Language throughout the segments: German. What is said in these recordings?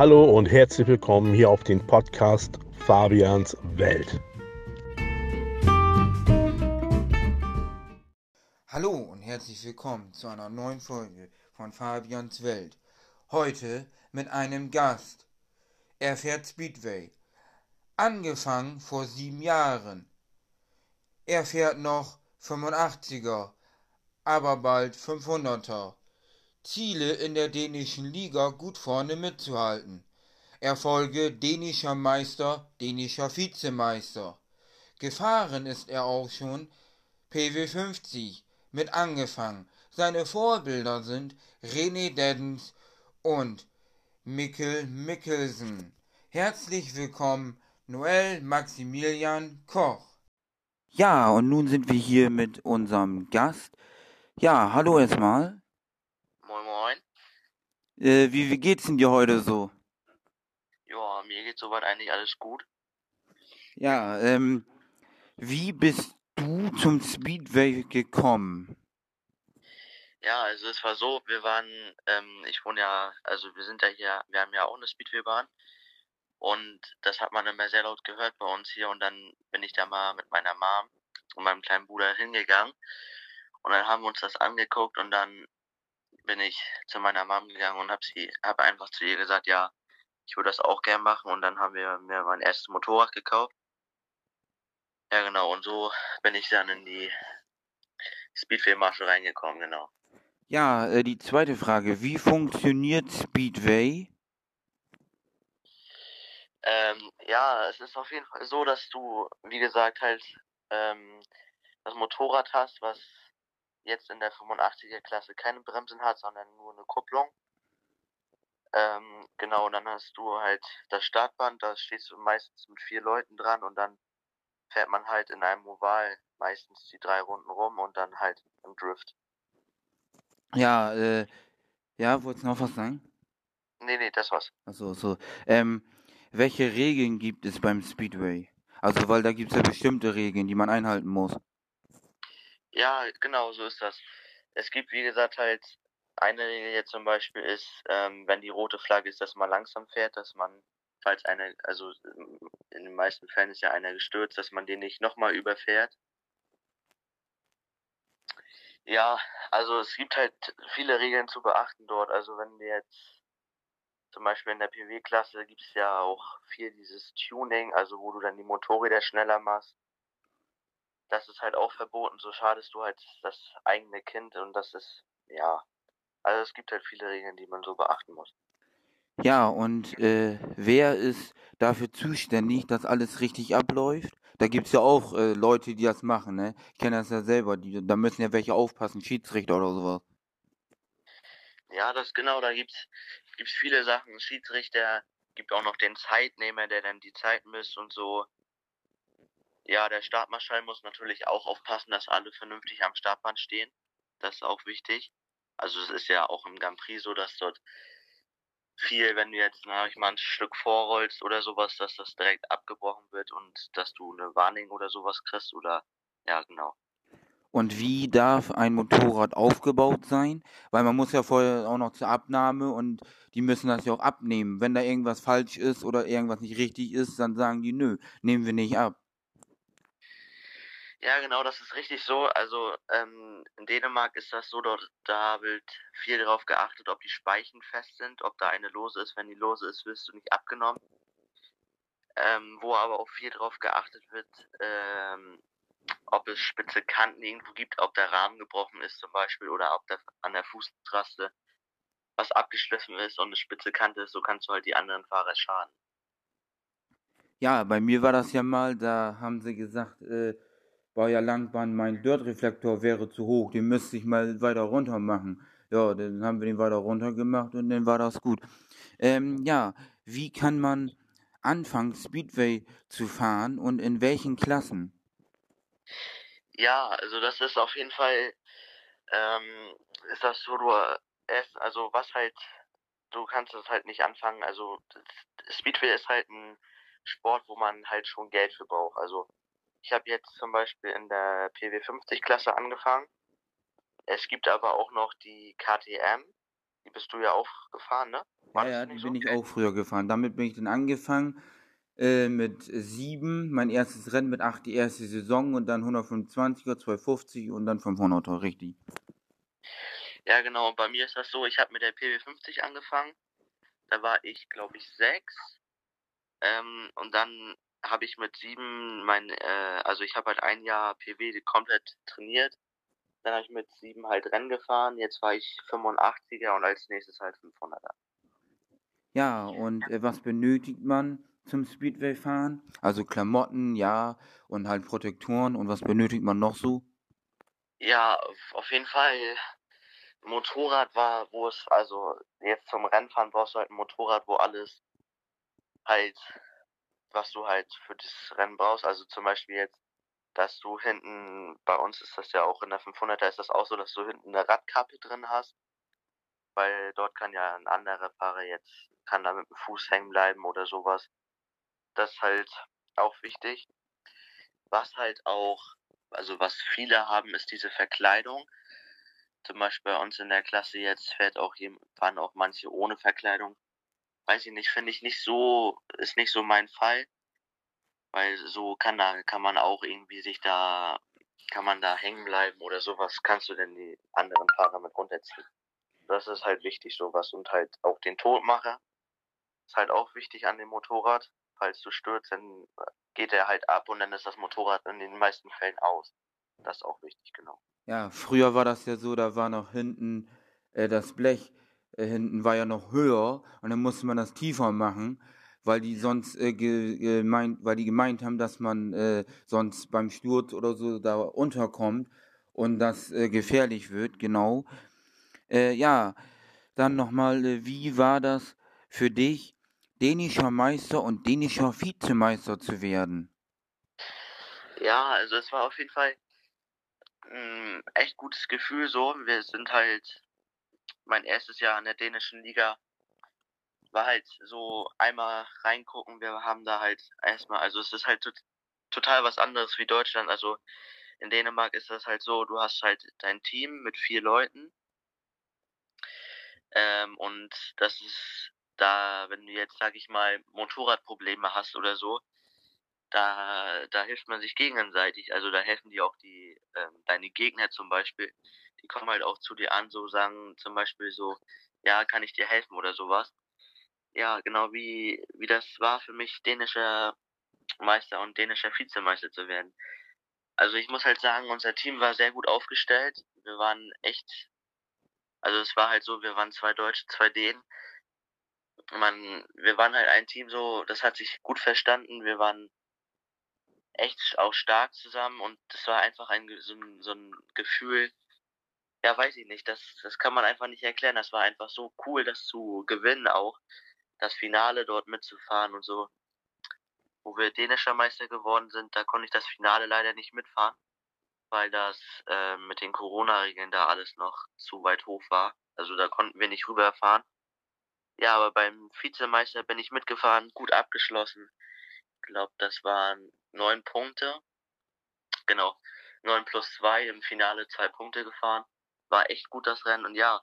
Hallo und herzlich willkommen hier auf den Podcast Fabians Welt. Hallo und herzlich willkommen zu einer neuen Folge von Fabians Welt. Heute mit einem Gast. Er fährt Speedway. Angefangen vor sieben Jahren. Er fährt noch 85er, aber bald 500er. Ziele in der dänischen Liga gut vorne mitzuhalten. Erfolge dänischer Meister, dänischer Vizemeister. Gefahren ist er auch schon PW 50 mit angefangen. Seine Vorbilder sind René Deddens und Mikkel Mikkelsen. Herzlich willkommen, Noel Maximilian Koch. Ja, und nun sind wir hier mit unserem Gast. Ja, hallo erstmal. Äh, wie, wie geht's denn dir heute so? Ja, mir geht soweit eigentlich alles gut. Ja, ähm, wie bist du zum Speedway gekommen? Ja, also es war so, wir waren, ähm, ich wohne ja, also wir sind ja hier, wir haben ja auch eine Speedwaybahn und das hat man immer sehr laut gehört bei uns hier und dann bin ich da mal mit meiner Mom und meinem kleinen Bruder hingegangen und dann haben wir uns das angeguckt und dann bin ich zu meiner Mom gegangen und habe sie, habe einfach zu ihr gesagt, ja, ich würde das auch gern machen und dann haben wir mir mein erstes Motorrad gekauft. Ja, genau, und so bin ich dann in die Speedway-Marsch reingekommen, genau. Ja, äh, die zweite Frage, wie funktioniert Speedway? Ähm, ja, es ist auf jeden Fall so, dass du, wie gesagt, halt ähm, das Motorrad hast, was jetzt in der 85er Klasse keine Bremsen hat, sondern nur eine Kupplung. Ähm, genau, dann hast du halt das Startband, da stehst du meistens mit vier Leuten dran und dann fährt man halt in einem Oval meistens die drei Runden rum und dann halt im Drift. Ja, äh, ja, wolltest du noch was sagen? Nee, nee, das war's. Achso, so. Ähm, welche Regeln gibt es beim Speedway? Also, weil da gibt es ja bestimmte Regeln, die man einhalten muss. Ja, genau, so ist das. Es gibt, wie gesagt, halt eine Regel jetzt zum Beispiel ist, ähm, wenn die rote Flagge ist, dass man langsam fährt, dass man, falls eine, also in den meisten Fällen ist ja einer gestürzt, dass man den nicht nochmal überfährt. Ja, also es gibt halt viele Regeln zu beachten dort. Also wenn wir jetzt zum Beispiel in der PW-Klasse gibt es ja auch viel dieses Tuning, also wo du dann die Motorräder schneller machst das ist halt auch verboten, so schadest du halt das eigene Kind und das ist, ja, also es gibt halt viele Regeln, die man so beachten muss. Ja, und äh, wer ist dafür zuständig, dass alles richtig abläuft? Da gibt es ja auch äh, Leute, die das machen, ne? Ich kenne das ja selber, die, da müssen ja welche aufpassen, Schiedsrichter oder sowas. Ja, das genau, da gibt's gibt's viele Sachen. Schiedsrichter, gibt auch noch den Zeitnehmer, der dann die Zeit misst und so. Ja, der Startmarschall muss natürlich auch aufpassen, dass alle vernünftig am Startband stehen. Das ist auch wichtig. Also es ist ja auch im Grand Prix so, dass dort viel, wenn du jetzt, sag ich mal, ein Stück vorrollst oder sowas, dass das direkt abgebrochen wird und dass du eine Warnung oder sowas kriegst oder ja, genau. Und wie darf ein Motorrad aufgebaut sein? Weil man muss ja vorher auch noch zur Abnahme und die müssen das ja auch abnehmen. Wenn da irgendwas falsch ist oder irgendwas nicht richtig ist, dann sagen die, nö, nehmen wir nicht ab. Ja, genau, das ist richtig so. Also ähm, in Dänemark ist das so, dort da wird viel darauf geachtet, ob die Speichen fest sind, ob da eine lose ist. Wenn die lose ist, wirst du nicht abgenommen. Ähm, wo aber auch viel darauf geachtet wird, ähm, ob es spitze Kanten irgendwo gibt, ob der Rahmen gebrochen ist zum Beispiel oder ob der, an der Fußraste was abgeschliffen ist und eine spitze Kante ist, so kannst du halt die anderen Fahrer schaden. Ja, bei mir war das ja mal, da haben sie gesagt, äh, war ja Langbahn, mein Dirtreflektor wäre zu hoch, den müsste ich mal weiter runter machen. Ja, dann haben wir den weiter runter gemacht und dann war das gut. Ähm, ja, wie kann man anfangen, Speedway zu fahren und in welchen Klassen? Ja, also das ist auf jeden Fall, ähm, ist das so, du also was halt, du kannst es halt nicht anfangen, also Speedway ist halt ein Sport, wo man halt schon Geld für braucht, also ich habe jetzt zum Beispiel in der PW50-Klasse angefangen. Es gibt aber auch noch die KTM. die bist du ja auch gefahren, ne? War ja, ja, die so? bin ich auch früher gefahren. Damit bin ich dann angefangen äh, mit sieben, mein erstes Rennen mit acht, die erste Saison und dann 125er, 250 und dann 500er, richtig. Ja, genau. Bei mir ist das so, ich habe mit der PW50 angefangen. Da war ich, glaube ich, sechs. Ähm, und dann habe ich mit sieben mein, äh, also ich habe halt ein Jahr PW komplett trainiert. Dann habe ich mit sieben halt Rennen gefahren. Jetzt war ich 85er und als nächstes halt 500er. Ja, und äh, was benötigt man zum Speedway fahren? Also Klamotten, ja, und halt Protektoren. Und was benötigt man noch so? Ja, auf jeden Fall. Motorrad war, wo es, also jetzt zum Rennfahren brauchst du halt ein Motorrad, wo alles halt, was du halt für das Rennen brauchst. Also zum Beispiel jetzt, dass du hinten, bei uns ist das ja auch in der 500er ist das auch so, dass du hinten eine Radkappe drin hast. Weil dort kann ja ein anderer Fahrer jetzt, kann da mit dem Fuß hängen bleiben oder sowas. Das ist halt auch wichtig. Was halt auch, also was viele haben, ist diese Verkleidung. Zum Beispiel bei uns in der Klasse jetzt fährt auch fahren auch manche ohne Verkleidung weiß ich nicht, finde ich nicht so, ist nicht so mein Fall. Weil so kann da, kann man auch irgendwie sich da, kann man da hängen bleiben oder sowas, kannst du denn die anderen Fahrer mit runterziehen. Das ist halt wichtig, sowas. Und halt auch den Todmacher ist halt auch wichtig an dem Motorrad. Falls du stürzt, dann geht er halt ab und dann ist das Motorrad in den meisten Fällen aus. Das ist auch wichtig, genau. Ja, früher war das ja so, da war noch hinten äh, das Blech hinten war ja noch höher und dann musste man das tiefer machen, weil die sonst äh, gemeint, weil die gemeint haben, dass man äh, sonst beim Sturz oder so da unterkommt und das äh, gefährlich wird, genau. Äh, ja, dann nochmal, äh, wie war das für dich, dänischer Meister und dänischer Vizemeister zu werden? Ja, also es war auf jeden Fall ein echt gutes Gefühl so. Wir sind halt mein erstes Jahr in der dänischen Liga war halt so einmal reingucken. Wir haben da halt erstmal, also es ist halt total was anderes wie Deutschland. Also in Dänemark ist das halt so, du hast halt dein Team mit vier Leuten. Ähm, und das ist da, wenn du jetzt, sag ich mal, Motorradprobleme hast oder so, da, da hilft man sich gegenseitig. Also da helfen dir auch die, ähm, deine Gegner zum Beispiel die kommen halt auch zu dir an, so sagen zum Beispiel so, ja, kann ich dir helfen oder sowas. Ja, genau wie, wie das war für mich, dänischer Meister und dänischer Vizemeister zu werden. Also ich muss halt sagen, unser Team war sehr gut aufgestellt. Wir waren echt, also es war halt so, wir waren zwei Deutsche, zwei Dänen. Man, wir waren halt ein Team so, das hat sich gut verstanden. Wir waren echt auch stark zusammen und das war einfach ein, so, ein, so ein Gefühl, ja, weiß ich nicht, das, das kann man einfach nicht erklären. Das war einfach so cool, das zu gewinnen auch. Das Finale dort mitzufahren und so. Wo wir dänischer Meister geworden sind, da konnte ich das Finale leider nicht mitfahren, weil das äh, mit den Corona-Regeln da alles noch zu weit hoch war. Also da konnten wir nicht rüberfahren. Ja, aber beim Vizemeister bin ich mitgefahren, gut abgeschlossen. Ich glaube, das waren neun Punkte. Genau, neun plus zwei im Finale zwei Punkte gefahren war echt gut das Rennen und ja,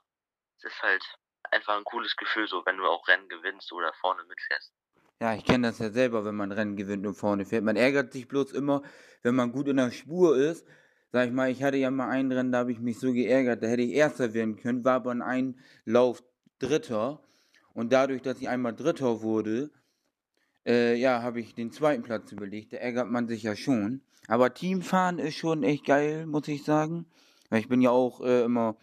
es ist halt einfach ein cooles Gefühl, so wenn du auch Rennen gewinnst oder vorne mitfährst. Ja, ich kenne das ja selber, wenn man Rennen gewinnt und vorne fährt. Man ärgert sich bloß immer, wenn man gut in der Spur ist. Sag ich mal, ich hatte ja mal ein Rennen, da habe ich mich so geärgert, da hätte ich Erster werden können, war aber in einem Lauf Dritter. Und dadurch, dass ich einmal Dritter wurde, äh, ja, habe ich den zweiten Platz überlegt. Da ärgert man sich ja schon. Aber Teamfahren ist schon echt geil, muss ich sagen. Ich bin ja auch äh, immer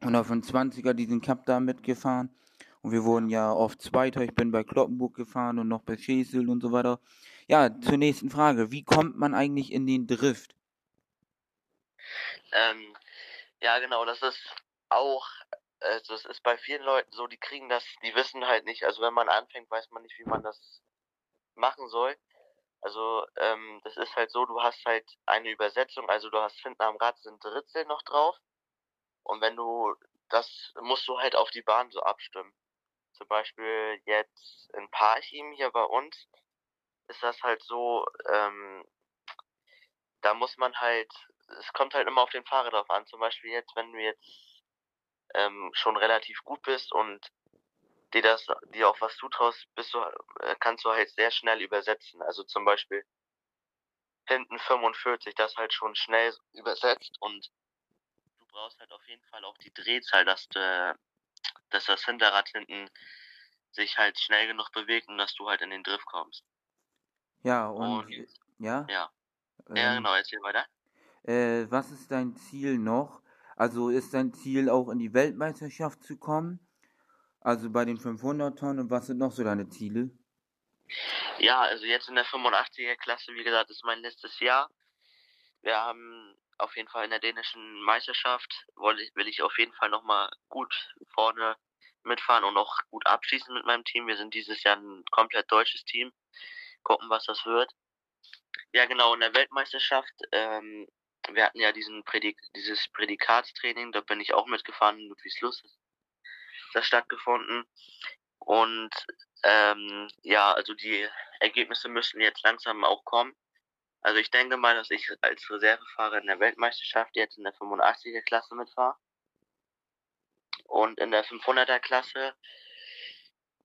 125er diesen Cup da mitgefahren. Und wir wurden ja oft Zweiter. Ich bin bei Kloppenburg gefahren und noch bei Schesel und so weiter. Ja, zur nächsten Frage. Wie kommt man eigentlich in den Drift? Ähm, ja, genau, das ist auch, also es ist bei vielen Leuten so, die kriegen das, die wissen halt nicht, also wenn man anfängt, weiß man nicht, wie man das machen soll. Also ähm, das ist halt so, du hast halt eine Übersetzung, also du hast hinten am Rad sind Ritzel noch drauf und wenn du, das musst du halt auf die Bahn so abstimmen. Zum Beispiel jetzt in Parchim hier bei uns ist das halt so, ähm, da muss man halt, es kommt halt immer auf den Fahrer drauf an. Zum Beispiel jetzt, wenn du jetzt ähm, schon relativ gut bist und dir das, dir auch was zutraust, bist du, äh, kannst du halt sehr schnell übersetzen. Also zum Beispiel hinten 45, das halt schon schnell übersetzt und du brauchst halt auf jeden Fall auch die Drehzahl, dass, du, dass das Hinterrad hinten sich halt schnell genug bewegt und dass du halt in den Drift kommst. Ja, und, und ja? Ja. Ähm, ja, genau, erzähl weiter. Äh, was ist dein Ziel noch? Also ist dein Ziel auch in die Weltmeisterschaft zu kommen? Also bei den 500 Tonnen und was sind noch so deine Ziele? Ja, also jetzt in der 85er Klasse, wie gesagt, ist mein letztes Jahr. Wir haben auf jeden Fall in der dänischen Meisterschaft, will ich auf jeden Fall nochmal gut vorne mitfahren und auch gut abschließen mit meinem Team. Wir sind dieses Jahr ein komplett deutsches Team. Gucken, was das wird. Ja, genau, in der Weltmeisterschaft, ähm, wir hatten ja diesen Prädik dieses Prädikatstraining, da bin ich auch mitgefahren, Ludwigslust ist das stattgefunden. Und ähm, ja, also die Ergebnisse müssen jetzt langsam auch kommen. Also ich denke mal, dass ich als Reservefahrer in der Weltmeisterschaft jetzt in der 85er Klasse mitfahre. Und in der 500er Klasse,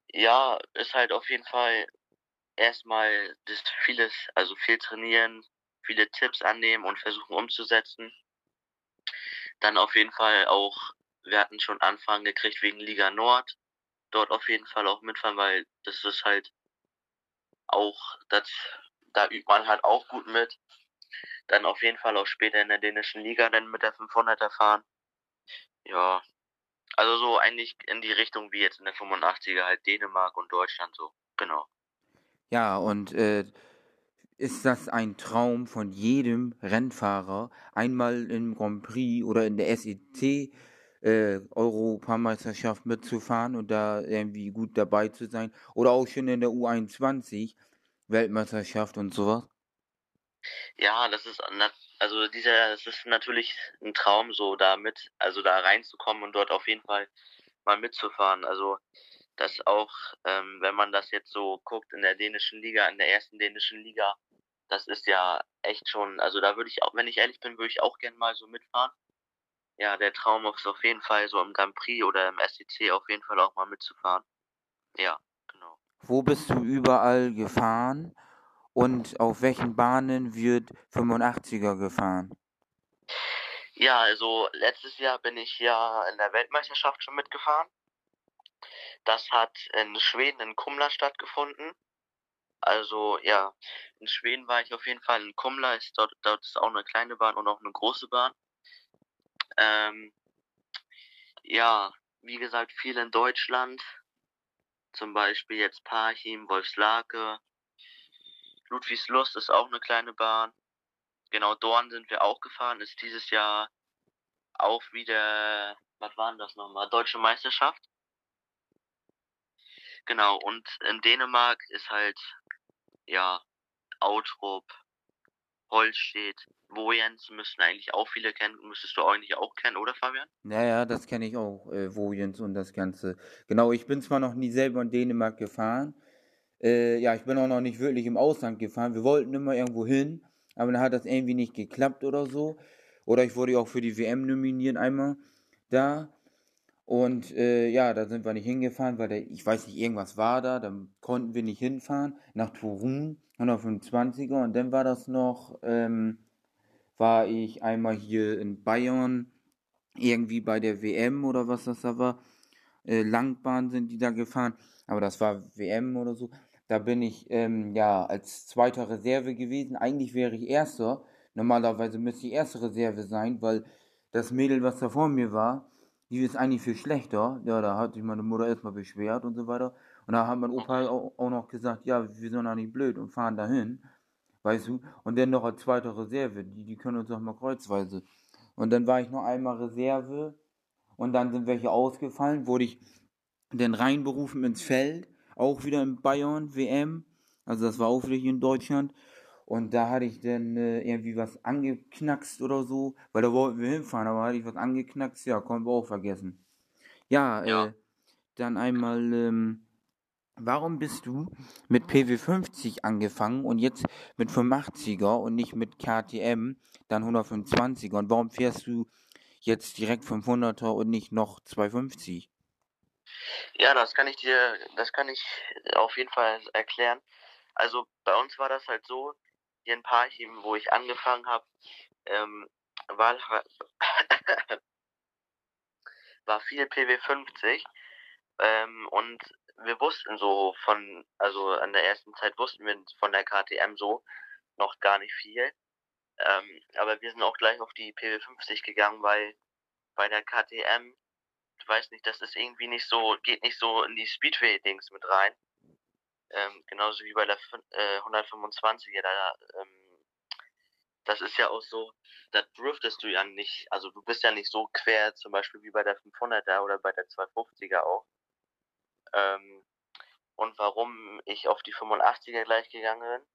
ja, ist halt auf jeden Fall erstmal das vieles, also viel trainieren, viele Tipps annehmen und versuchen umzusetzen. Dann auf jeden Fall auch, wir hatten schon Anfragen gekriegt wegen Liga Nord. Dort auf jeden Fall auch mitfahren, weil das ist halt auch, das, da übt man halt auch gut mit. Dann auf jeden Fall auch später in der dänischen Liga dann mit der 500er fahren. Ja, also so eigentlich in die Richtung wie jetzt in der 85er, halt Dänemark und Deutschland so, genau. Ja, und äh, ist das ein Traum von jedem Rennfahrer, einmal im Grand Prix oder in der SEC äh, Europameisterschaft mitzufahren und da irgendwie gut dabei zu sein? Oder auch schon in der U21 Weltmeisterschaft und sowas? Ja, das ist also dieser, es ist natürlich ein Traum, so da mit, also da reinzukommen und dort auf jeden Fall mal mitzufahren. Also das auch, ähm, wenn man das jetzt so guckt in der dänischen Liga, in der ersten dänischen Liga, das ist ja echt schon, also da würde ich auch, wenn ich ehrlich bin, würde ich auch gern mal so mitfahren. Ja, der Traum ist auf jeden Fall so im Grand Prix oder im SEC auf jeden Fall auch mal mitzufahren. Ja, genau. Wo bist du überall gefahren und auf welchen Bahnen wird 85er gefahren? Ja, also letztes Jahr bin ich ja in der Weltmeisterschaft schon mitgefahren. Das hat in Schweden in Kumla stattgefunden. Also ja, in Schweden war ich auf jeden Fall in Kumla. Ist dort, dort ist auch eine kleine Bahn und auch eine große Bahn. Ähm, ja, wie gesagt, viel in Deutschland. Zum Beispiel jetzt Parchim, Wolfslake. Ludwigslust ist auch eine kleine Bahn. Genau, Dorn sind wir auch gefahren. Ist dieses Jahr auch wieder, was waren das nochmal? Deutsche Meisterschaft. Genau, und in Dänemark ist halt, ja, Outrup, Holstedt, Wojens müssten eigentlich auch viele kennen, müsstest du eigentlich auch kennen, oder Fabian? Naja, das kenne ich auch, äh, Wojens und das Ganze. Genau, ich bin zwar noch nie selber in Dänemark gefahren, äh, ja, ich bin auch noch nicht wirklich im Ausland gefahren. Wir wollten immer irgendwo hin, aber dann hat das irgendwie nicht geklappt oder so. Oder ich wurde auch für die WM nominiert einmal da. Und äh, ja, da sind wir nicht hingefahren, weil der, ich weiß nicht, irgendwas war da, dann konnten wir nicht hinfahren nach Turun, 125er. Und dann war das noch, ähm, war ich einmal hier in Bayern, irgendwie bei der WM oder was das da war. Äh, Langbahn sind die da gefahren, aber das war WM oder so. Da bin ich ähm, ja als zweiter Reserve gewesen. Eigentlich wäre ich erster. Normalerweise müsste ich erste Reserve sein, weil das Mädel, was da vor mir war, die ist eigentlich viel schlechter. Ja, da hat sich meine Mutter erstmal beschwert und so weiter. Und da hat mein Opa auch, noch gesagt, ja, wir sind doch nicht blöd und fahren dahin. Weißt du? Und dann noch als zweite Reserve. Die, die können uns doch mal kreuzweise. Und dann war ich noch einmal Reserve. Und dann sind welche ausgefallen. Wurde ich dann reinberufen ins Feld. Auch wieder in Bayern, WM. Also das war auch wieder hier in Deutschland. Und da hatte ich dann äh, irgendwie was angeknackst oder so, weil da wollten wir hinfahren, aber hatte ich was angeknackst, ja, konnten wir auch vergessen. Ja, ja. Äh, dann einmal, ähm, warum bist du mit PW50 angefangen und jetzt mit 85er und nicht mit KTM, dann 125er? Und warum fährst du jetzt direkt 500er und nicht noch 250? Ja, das kann ich dir, das kann ich auf jeden Fall erklären. Also bei uns war das halt so, hier in Parchim, wo ich angefangen habe, ähm, war, war viel PW50 ähm, und wir wussten so von, also an der ersten Zeit wussten wir von der KTM so noch gar nicht viel. Ähm, aber wir sind auch gleich auf die PW50 gegangen, weil bei der KTM, ich weiß nicht, das ist irgendwie nicht so, geht nicht so in die Speedway-Dings mit rein. Ähm, genauso wie bei der äh, 125er, da, ähm, das ist ja auch so, da driftest du ja nicht, also du bist ja nicht so quer, zum Beispiel wie bei der 500er oder bei der 250er auch. Ähm, und warum ich auf die 85er gleich gegangen bin,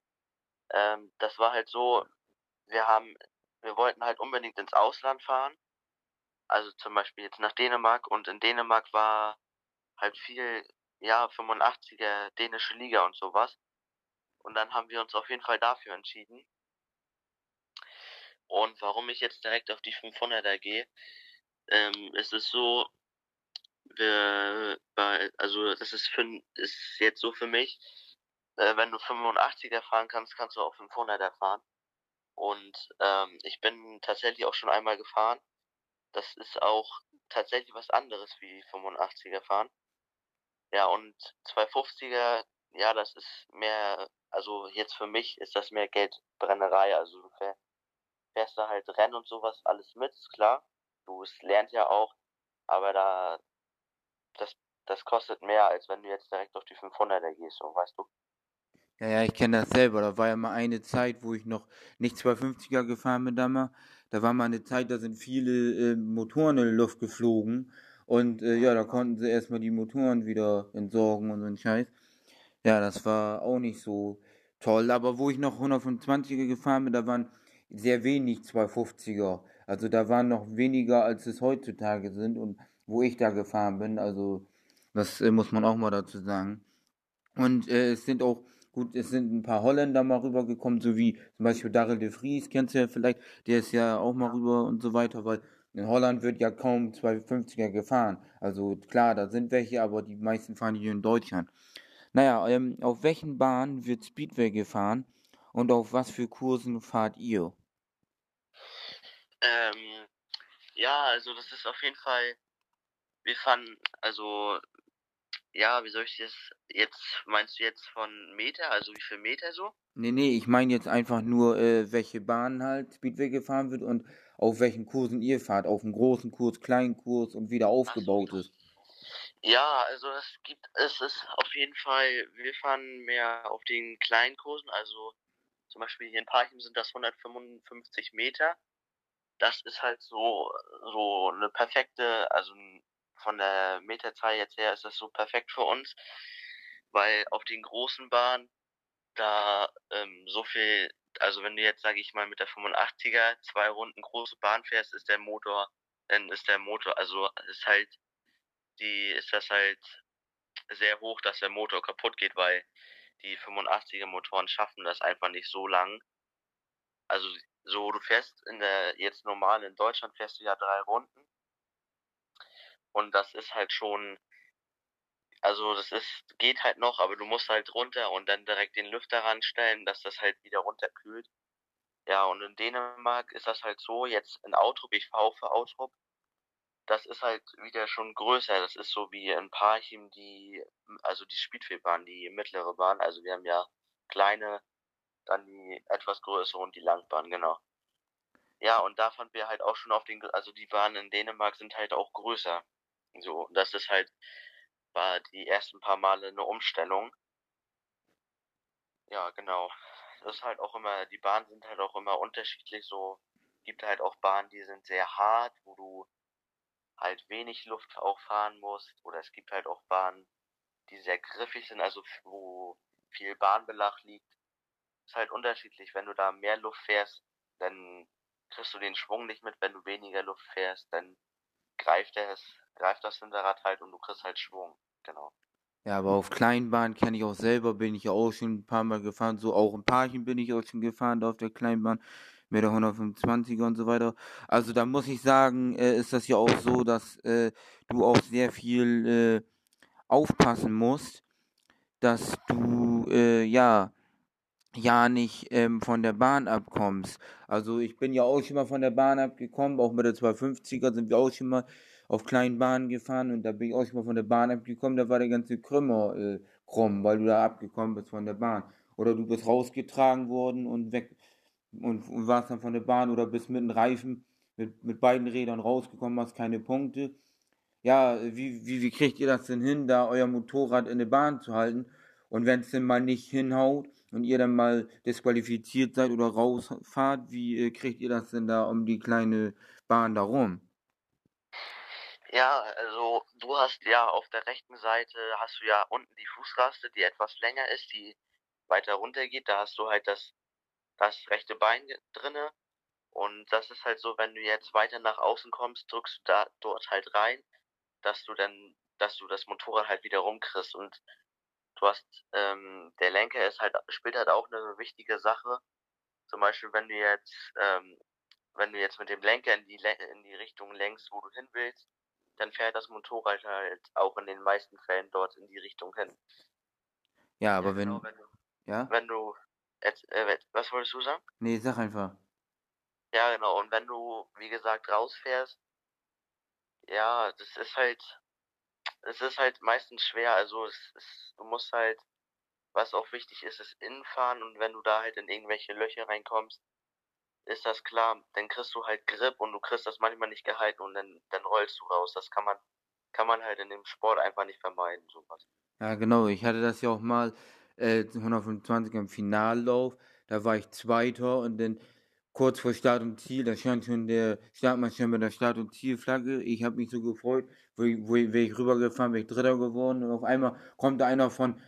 ähm, das war halt so, wir haben, wir wollten halt unbedingt ins Ausland fahren. Also zum Beispiel jetzt nach Dänemark und in Dänemark war halt viel, ja, 85er dänische Liga und sowas. Und dann haben wir uns auf jeden Fall dafür entschieden. Und warum ich jetzt direkt auf die 500er gehe, ähm, ist so, wir, also das ist für, ist jetzt so für mich, äh, wenn du 85er fahren kannst, kannst du auch 500er fahren. Und ähm, ich bin tatsächlich auch schon einmal gefahren. Das ist auch tatsächlich was anderes wie 85er fahren. Ja, und 250er, ja, das ist mehr, also jetzt für mich ist das mehr Geldbrennerei. Also du fährst da halt Rennen und sowas alles mit, ist klar. Du es lernt ja auch, aber da, das, das kostet mehr, als wenn du jetzt direkt auf die 500er gehst, so, weißt du. Ja, ja, ich kenne das selber. Da war ja mal eine Zeit, wo ich noch nicht 250er gefahren bin damals. Da war mal eine Zeit, da sind viele äh, Motoren in die Luft geflogen. Und äh, ja, da konnten sie erstmal die Motoren wieder entsorgen und so ein Scheiß. Ja, das war auch nicht so toll. Aber wo ich noch 125er gefahren bin, da waren sehr wenig 250er. Also da waren noch weniger, als es heutzutage sind. Und wo ich da gefahren bin, also das äh, muss man auch mal dazu sagen. Und äh, es sind auch Gut, es sind ein paar Holländer mal rübergekommen, so wie zum Beispiel Daryl de Vries, kennst du ja vielleicht, der ist ja auch mal rüber und so weiter, weil in Holland wird ja kaum 250er gefahren. Also klar, da sind welche, aber die meisten fahren hier in Deutschland. Naja, ähm, auf welchen Bahnen wird Speedway gefahren und auf was für Kursen fahrt ihr? Ähm, ja, also das ist auf jeden Fall, wir fahren, also ja, wie soll ich das jetzt, meinst du jetzt von Meter, also wie viel Meter so? Nee, nee, ich meine jetzt einfach nur, äh, welche Bahnen halt Speedway gefahren wird und auf welchen Kursen ihr fahrt, auf einem großen Kurs, kleinen Kurs und wieder aufgebaut so. ist. Ja, also es gibt, es ist auf jeden Fall, wir fahren mehr auf den kleinen Kursen, also zum Beispiel hier in Parchim sind das 155 Meter. Das ist halt so, so eine perfekte, also ein von der Meterzahl jetzt her ist das so perfekt für uns, weil auf den großen Bahnen da ähm, so viel, also wenn du jetzt, sage ich mal, mit der 85er zwei Runden große Bahn fährst, ist der Motor, dann ist der Motor, also ist halt, die, ist das halt sehr hoch, dass der Motor kaputt geht, weil die 85er Motoren schaffen das einfach nicht so lang. Also so, du fährst in der, jetzt normal in Deutschland fährst du ja drei Runden und das ist halt schon, also das ist, geht halt noch, aber du musst halt runter und dann direkt den Lüfter ranstellen, dass das halt wieder runterkühlt. Ja, und in Dänemark ist das halt so, jetzt in Outrup, ich fahre für Outrup, das ist halt wieder schon größer. Das ist so wie in Parchim die, also die Speedway-Bahn, die mittlere Bahn. Also wir haben ja kleine, dann die etwas größere und die Langbahn, genau. Ja, und da fanden wir halt auch schon auf den, also die Bahnen in Dänemark sind halt auch größer. So, das ist halt, war die ersten paar Male eine Umstellung. Ja, genau. Das ist halt auch immer, die Bahnen sind halt auch immer unterschiedlich so. Gibt halt auch Bahnen, die sind sehr hart, wo du halt wenig Luft auch fahren musst. Oder es gibt halt auch Bahnen, die sehr griffig sind, also wo viel Bahnbelag liegt. Ist halt unterschiedlich. Wenn du da mehr Luft fährst, dann kriegst du den Schwung nicht mit. Wenn du weniger Luft fährst, dann greift er es greift das Hinterrad halt und du kriegst halt Schwung. Genau. Ja, aber auf Kleinbahn kenne ich auch selber, bin ich ja auch schon ein paar Mal gefahren. So auch ein Paarchen bin ich auch schon gefahren auf der Kleinbahn mit der 125er und so weiter. Also da muss ich sagen, äh, ist das ja auch so, dass äh, du auch sehr viel äh, aufpassen musst, dass du äh, ja ja nicht ähm, von der Bahn abkommst. Also ich bin ja auch schon mal von der Bahn abgekommen, auch mit der 250er sind wir auch schon mal auf kleinen Bahnen gefahren und da bin ich auch schon mal von der Bahn abgekommen, da war der ganze Krümmer äh, krumm, weil du da abgekommen bist von der Bahn. Oder du bist rausgetragen worden und weg und, und warst dann von der Bahn oder bist mit dem Reifen mit, mit beiden Rädern rausgekommen, hast keine Punkte. Ja, wie, wie, wie kriegt ihr das denn hin, da euer Motorrad in der Bahn zu halten? Und wenn es denn mal nicht hinhaut und ihr dann mal disqualifiziert seid oder rausfahrt, wie äh, kriegt ihr das denn da um die kleine Bahn da rum? Ja, also du hast ja auf der rechten Seite hast du ja unten die Fußraste, die etwas länger ist, die weiter runter geht. Da hast du halt das, das rechte Bein drinne. Und das ist halt so, wenn du jetzt weiter nach außen kommst, drückst du da dort halt rein, dass du dann, dass du das Motorrad halt wieder rumkriegst. Und du hast, ähm, der Lenker ist halt, spielt halt auch eine wichtige Sache. Zum Beispiel, wenn du jetzt, ähm, wenn du jetzt mit dem Lenker in die, in die Richtung lenkst, wo du hin willst, dann fährt das Motorrad halt auch in den meisten Fällen dort in die Richtung hin. Ja, aber ja, wenn, genau, wenn du, ja? Wenn du, äh, was wolltest du sagen? Nee, sag einfach. Ja, genau, und wenn du, wie gesagt, rausfährst, ja, das ist halt, es ist halt meistens schwer, also es ist, du musst halt, was auch wichtig ist, ist Innenfahren und wenn du da halt in irgendwelche Löcher reinkommst, ist das klar, dann kriegst du halt Grip und du kriegst das manchmal nicht gehalten und dann, dann rollst du raus. Das kann man, kann man halt in dem Sport einfach nicht vermeiden, sowas. Ja, genau. Ich hatte das ja auch mal äh, 125 im Finallauf. Da war ich Zweiter und dann kurz vor Start und Ziel, da stand schon der Startmann schon mit der Start- und Zielflagge. Ich habe mich so gefreut, wo ich, wo ich, ich rübergefahren, bin ich Dritter geworden und auf einmal kommt da einer von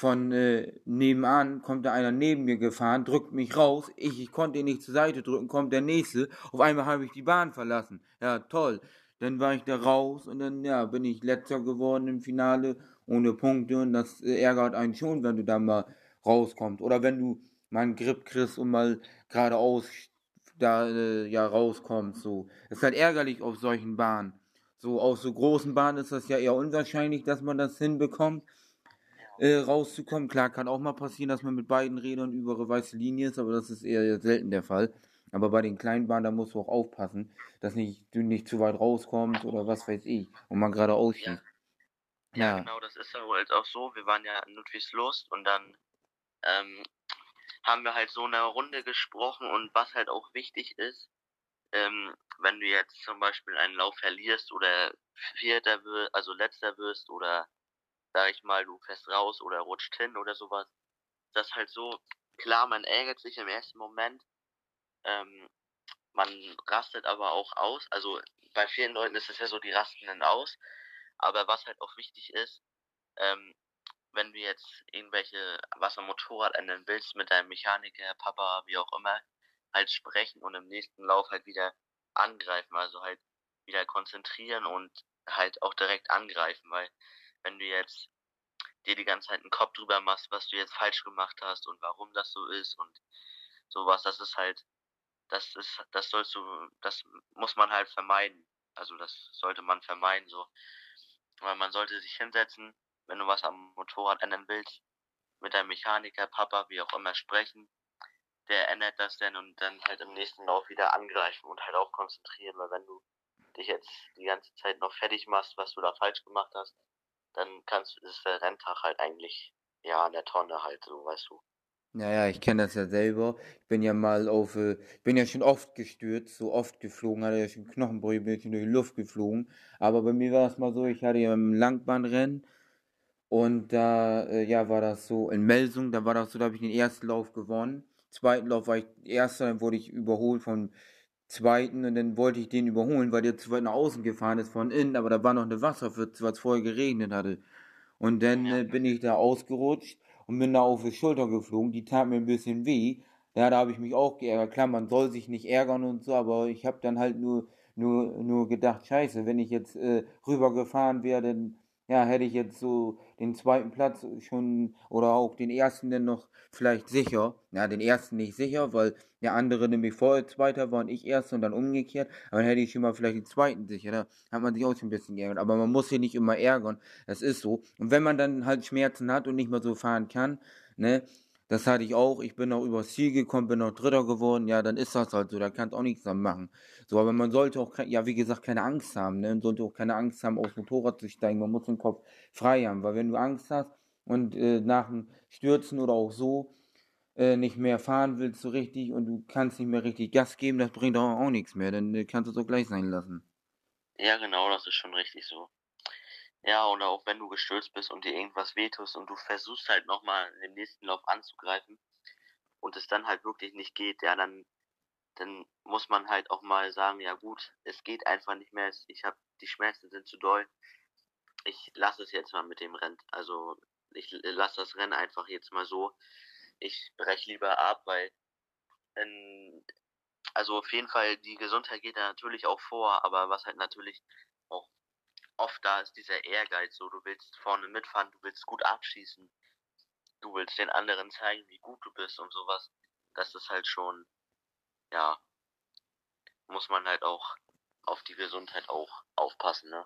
von äh, nebenan kommt da einer neben mir gefahren, drückt mich raus, ich, ich konnte ihn nicht zur Seite drücken, kommt der nächste, auf einmal habe ich die Bahn verlassen. Ja, toll. Dann war ich da raus und dann ja, bin ich letzter geworden im Finale ohne Punkte und das äh, ärgert einen schon, wenn du da mal rauskommst oder wenn du mal einen Grip kriegst und mal geradeaus da äh, ja rauskommst so. Es ist halt ärgerlich auf solchen Bahnen. So auf so großen Bahnen ist das ja eher unwahrscheinlich, dass man das hinbekommt äh, rauszukommen. Klar, kann auch mal passieren, dass man mit beiden Rädern über eine weiße Linie ist, aber das ist eher selten der Fall. Aber bei den kleinen Bahnen, da musst du auch aufpassen, dass nicht, du nicht zu weit rauskommst oder was weiß ich und man gerade ausschießt. Ja. ja. genau, das ist ja halt auch so. Wir waren ja in Ludwigslust und dann ähm, haben wir halt so eine Runde gesprochen und was halt auch wichtig ist, ähm, wenn du jetzt zum Beispiel einen Lauf verlierst oder Vierter wirst, also Letzter wirst oder sag ich mal, du fährst raus oder rutscht hin oder sowas. Das halt so, klar, man ärgert sich im ersten Moment, ähm, man rastet aber auch aus. Also bei vielen Leuten ist es ja so, die rasten dann aus. Aber was halt auch wichtig ist, ähm, wenn du jetzt irgendwelche, was am Motorrad ändern willst, mit deinem Mechaniker, Papa, wie auch immer, halt sprechen und im nächsten Lauf halt wieder angreifen. Also halt wieder konzentrieren und halt auch direkt angreifen, weil wenn du jetzt dir die ganze Zeit einen Kopf drüber machst, was du jetzt falsch gemacht hast und warum das so ist und sowas, das ist halt, das ist, das sollst du, das muss man halt vermeiden. Also das sollte man vermeiden, so. Weil man sollte sich hinsetzen, wenn du was am Motorrad ändern willst, mit deinem Mechaniker, Papa, wie auch immer sprechen. Der ändert das dann und dann halt im nächsten Lauf wieder angreifen und halt auch konzentrieren, weil wenn du dich jetzt die ganze Zeit noch fertig machst, was du da falsch gemacht hast, dann kannst du, ist der Renntag halt eigentlich, ja, an der Tonne halt, so, weißt du. Naja, ich kenne das ja selber. Ich bin ja mal auf, äh, ich bin ja schon oft gestürzt, so oft geflogen, hatte ja schon Knochenbrüche, bin schon durch die Luft geflogen. Aber bei mir war es mal so, ich hatte ja im Langbahnrennen und da, äh, ja, war das so, in Melsung, da war das so, da habe ich den ersten Lauf gewonnen. Zweiten Lauf war ich erster, dann wurde ich überholt von zweiten und dann wollte ich den überholen, weil der zu weit nach außen gefahren ist von innen, aber da war noch eine Wasserpfütze, weil es vorher geregnet hatte. Und dann äh, bin ich da ausgerutscht und bin da auf die Schulter geflogen, die tat mir ein bisschen weh. Ja, da habe ich mich auch geärgert. Klar, man soll sich nicht ärgern und so, aber ich habe dann halt nur, nur, nur gedacht, scheiße, wenn ich jetzt äh, rübergefahren wäre, dann ja, hätte ich jetzt so den zweiten Platz schon oder auch den ersten dann noch vielleicht sicher. Ja, den ersten nicht sicher, weil der andere nämlich vorher Zweiter war und ich Erster und dann umgekehrt. Aber dann hätte ich schon mal vielleicht den zweiten sicher. Da hat man sich auch schon ein bisschen geärgert. Aber man muss sich nicht immer ärgern. Das ist so. Und wenn man dann halt Schmerzen hat und nicht mehr so fahren kann, ne, das hatte ich auch. Ich bin auch übers Ziel gekommen, bin auch Dritter geworden. Ja, dann ist das halt so. Da kannst auch nichts dran machen. So, aber man sollte auch, ja, wie gesagt, keine Angst haben. Ne? Man sollte auch keine Angst haben, aufs Motorrad zu steigen. Man muss den Kopf frei haben. Weil wenn du Angst hast und äh, nach dem Stürzen oder auch so äh, nicht mehr fahren willst so richtig und du kannst nicht mehr richtig Gas geben, das bringt auch, auch nichts mehr. Dann äh, kannst du es auch gleich sein lassen. Ja, genau, das ist schon richtig so. Ja, oder auch wenn du gestürzt bist und dir irgendwas wehtust und du versuchst halt nochmal dem nächsten Lauf anzugreifen und es dann halt wirklich nicht geht, ja, dann, dann muss man halt auch mal sagen, ja gut, es geht einfach nicht mehr, ich habe die Schmerzen sind zu doll, ich lasse es jetzt mal mit dem Rennen, also ich lasse das Rennen einfach jetzt mal so, ich breche lieber ab, weil in, also auf jeden Fall die Gesundheit geht da natürlich auch vor, aber was halt natürlich auch oft da ist dieser Ehrgeiz, so du willst vorne mitfahren, du willst gut abschießen, du willst den anderen zeigen, wie gut du bist und sowas. Das ist halt schon, ja, muss man halt auch auf die Gesundheit auch aufpassen, ne?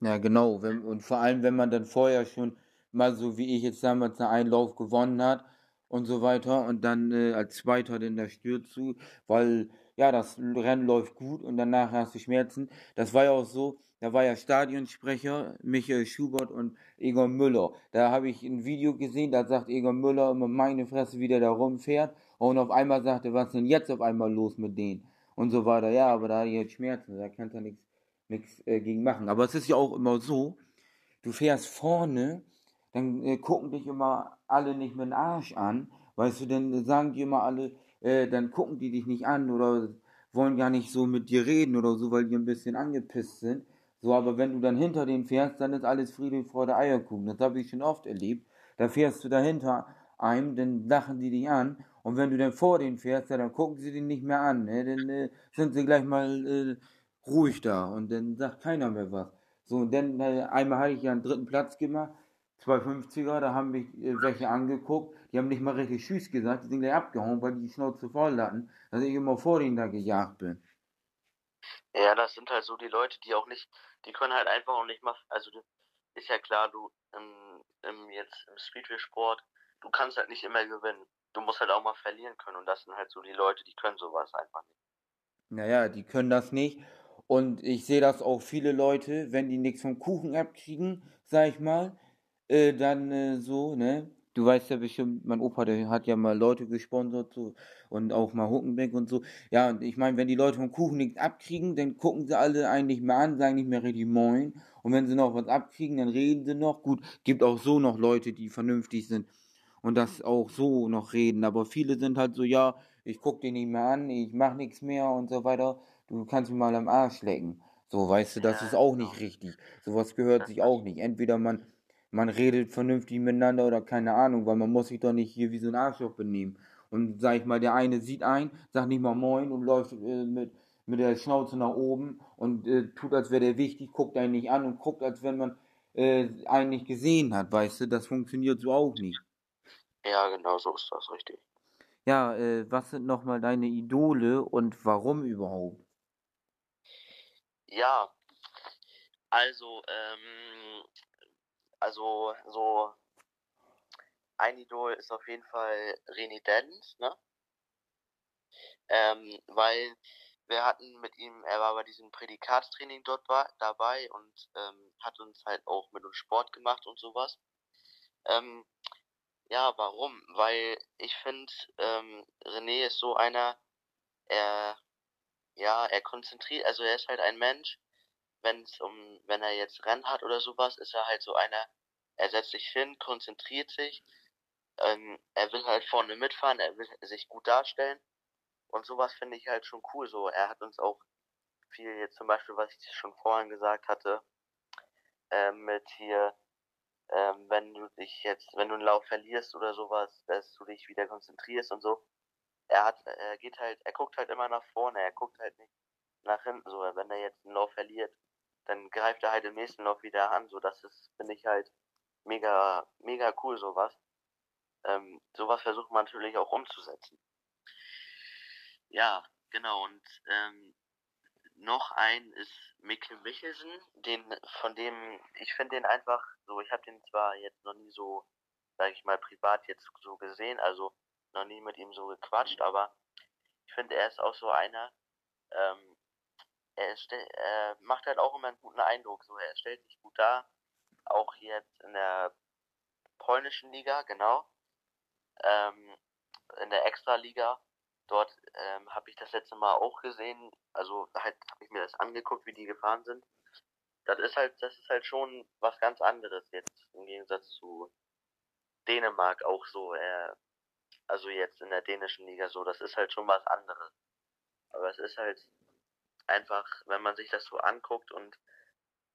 Ja, genau. Und vor allem, wenn man dann vorher schon mal so wie ich jetzt damals einen Einlauf gewonnen hat und so weiter und dann äh, als Zweiter den da stürzt zu, weil ja, das Rennen läuft gut und danach hast du Schmerzen. Das war ja auch so, da war ja Stadionsprecher Michael Schubert und Egon Müller. Da habe ich ein Video gesehen, da sagt Egon Müller immer meine Fresse, wie der da rumfährt. Und auf einmal sagte, was ist denn jetzt auf einmal los mit denen? Und so weiter. Ja, aber da hat jetzt Schmerzen, da du nichts nichts äh, gegen machen. Aber es ist ja auch immer so, du fährst vorne, dann äh, gucken dich immer alle nicht mit dem Arsch an, weißt du, dann sagen die immer alle, äh, dann gucken die dich nicht an oder wollen gar nicht so mit dir reden oder so, weil die ein bisschen angepisst sind. So, aber wenn du dann hinter denen fährst, dann ist alles Friede, Freude, Eierkuchen. Das habe ich schon oft erlebt. Da fährst du dahinter einem, dann lachen die dich an. Und wenn du dann vor denen fährst, dann gucken sie dich nicht mehr an. Ne? Dann äh, sind sie gleich mal äh, ruhig da und dann sagt keiner mehr was. So, und dann äh, einmal hatte ich ja einen dritten Platz gemacht, 250er, da haben mich äh, welche angeguckt, die haben nicht mal richtig Tschüss gesagt, die sind gleich abgehauen, weil die die Schnauze voll hatten, dass ich immer vor denen da gejagt bin. Ja, das sind halt so die Leute, die auch nicht, die können halt einfach auch nicht machen. Also ist ja klar, du im, im jetzt im Speedway-Sport, du kannst halt nicht immer gewinnen. Du musst halt auch mal verlieren können und das sind halt so die Leute, die können sowas einfach nicht. Naja, die können das nicht. Und ich sehe das auch viele Leute, wenn die nichts vom Kuchen abkriegen, sag ich mal, äh, dann äh, so, ne? Du weißt ja bestimmt, mein Opa, der hat ja mal Leute gesponsert so, und auch mal Huckenbeck und so. Ja, und ich meine, wenn die Leute vom Kuchen nichts abkriegen, dann gucken sie alle eigentlich mehr an, sagen nicht mehr richtig Moin. Und wenn sie noch was abkriegen, dann reden sie noch. Gut, gibt auch so noch Leute, die vernünftig sind und das auch so noch reden. Aber viele sind halt so, ja, ich guck den nicht mehr an, ich mach nichts mehr und so weiter. Du kannst mich mal am Arsch lecken. So, weißt du, das ist auch nicht richtig. Sowas gehört sich auch nicht. Entweder man man redet vernünftig miteinander oder keine Ahnung, weil man muss sich doch nicht hier wie so ein Arschloch benehmen. Und sag ich mal, der eine sieht ein, sagt nicht mal Moin und läuft äh, mit, mit der Schnauze nach oben und äh, tut, als wäre der wichtig, guckt einen nicht an und guckt, als wenn man äh, einen nicht gesehen hat, weißt du, das funktioniert so auch nicht. Ja, genau so ist das richtig. Ja, äh, was sind nochmal deine Idole und warum überhaupt? Ja, also, ähm, also so ein Idol ist auf jeden Fall René Dent, ne? Ähm, weil wir hatten mit ihm, er war bei diesem Prädikatstraining dort war, dabei und ähm, hat uns halt auch mit uns Sport gemacht und sowas. Ähm, ja, warum? Weil ich finde, ähm, René ist so einer, er, ja, er konzentriert, also er ist halt ein Mensch, wenn es um, wenn er jetzt Rennen hat oder sowas, ist er halt so einer, er setzt sich hin, konzentriert sich, ähm, er will halt vorne mitfahren, er will sich gut darstellen und sowas finde ich halt schon cool. So, er hat uns auch viel jetzt zum Beispiel, was ich schon vorhin gesagt hatte, ähm, mit hier, ähm, wenn du dich jetzt, wenn du einen Lauf verlierst oder sowas, dass du dich wieder konzentrierst und so. Er hat, er geht halt, er guckt halt immer nach vorne, er guckt halt nicht nach hinten so. Wenn er jetzt einen Lauf verliert, dann greift er halt im nächsten Lauf wieder an. So, das ist, finde ich halt mega, mega cool, sowas. Ähm, sowas versucht man natürlich auch umzusetzen. Ja, genau. Und ähm, noch ein ist Mikkel Michelsen, den, von dem, ich finde den einfach so, ich habe den zwar jetzt noch nie so, sag ich mal, privat jetzt so gesehen, also noch nie mit ihm so gequatscht, aber ich finde, er ist auch so einer, ähm, er, ist, er macht halt auch immer einen guten Eindruck, so, er stellt sich gut dar, auch jetzt in der polnischen Liga, genau, ähm, in der Extra-Liga, dort ähm, habe ich das letzte Mal auch gesehen, also halt habe ich mir das angeguckt, wie die gefahren sind. Das ist halt, das ist halt schon was ganz anderes jetzt im Gegensatz zu Dänemark auch so, äh, also jetzt in der dänischen Liga so, das ist halt schon was anderes. Aber es ist halt einfach, wenn man sich das so anguckt und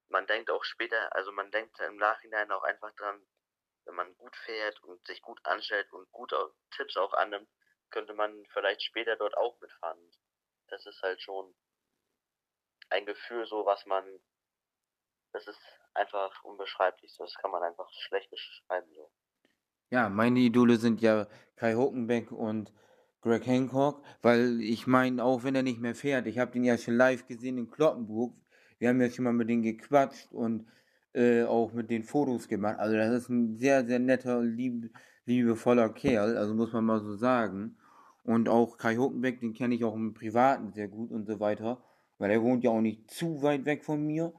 man denkt auch später, also man denkt im Nachhinein auch einfach dran, wenn man gut fährt und sich gut anstellt und gute Tipps auch annimmt, könnte man vielleicht später dort auch mitfahren. Das ist halt schon ein Gefühl, so was man, das ist einfach unbeschreiblich, das kann man einfach schlecht beschreiben. So. Ja, meine Idole sind ja Kai Huckenbeck und Greg Hancock, weil ich meine, auch wenn er nicht mehr fährt, ich habe den ja schon live gesehen in Kloppenburg, wir haben ja schon mal mit denen gequatscht und äh, auch mit den Fotos gemacht. Also das ist ein sehr, sehr netter, lieb, liebevoller Kerl, also muss man mal so sagen. Und auch Kai Huckenbeck, den kenne ich auch im Privaten sehr gut und so weiter, weil er wohnt ja auch nicht zu weit weg von mir,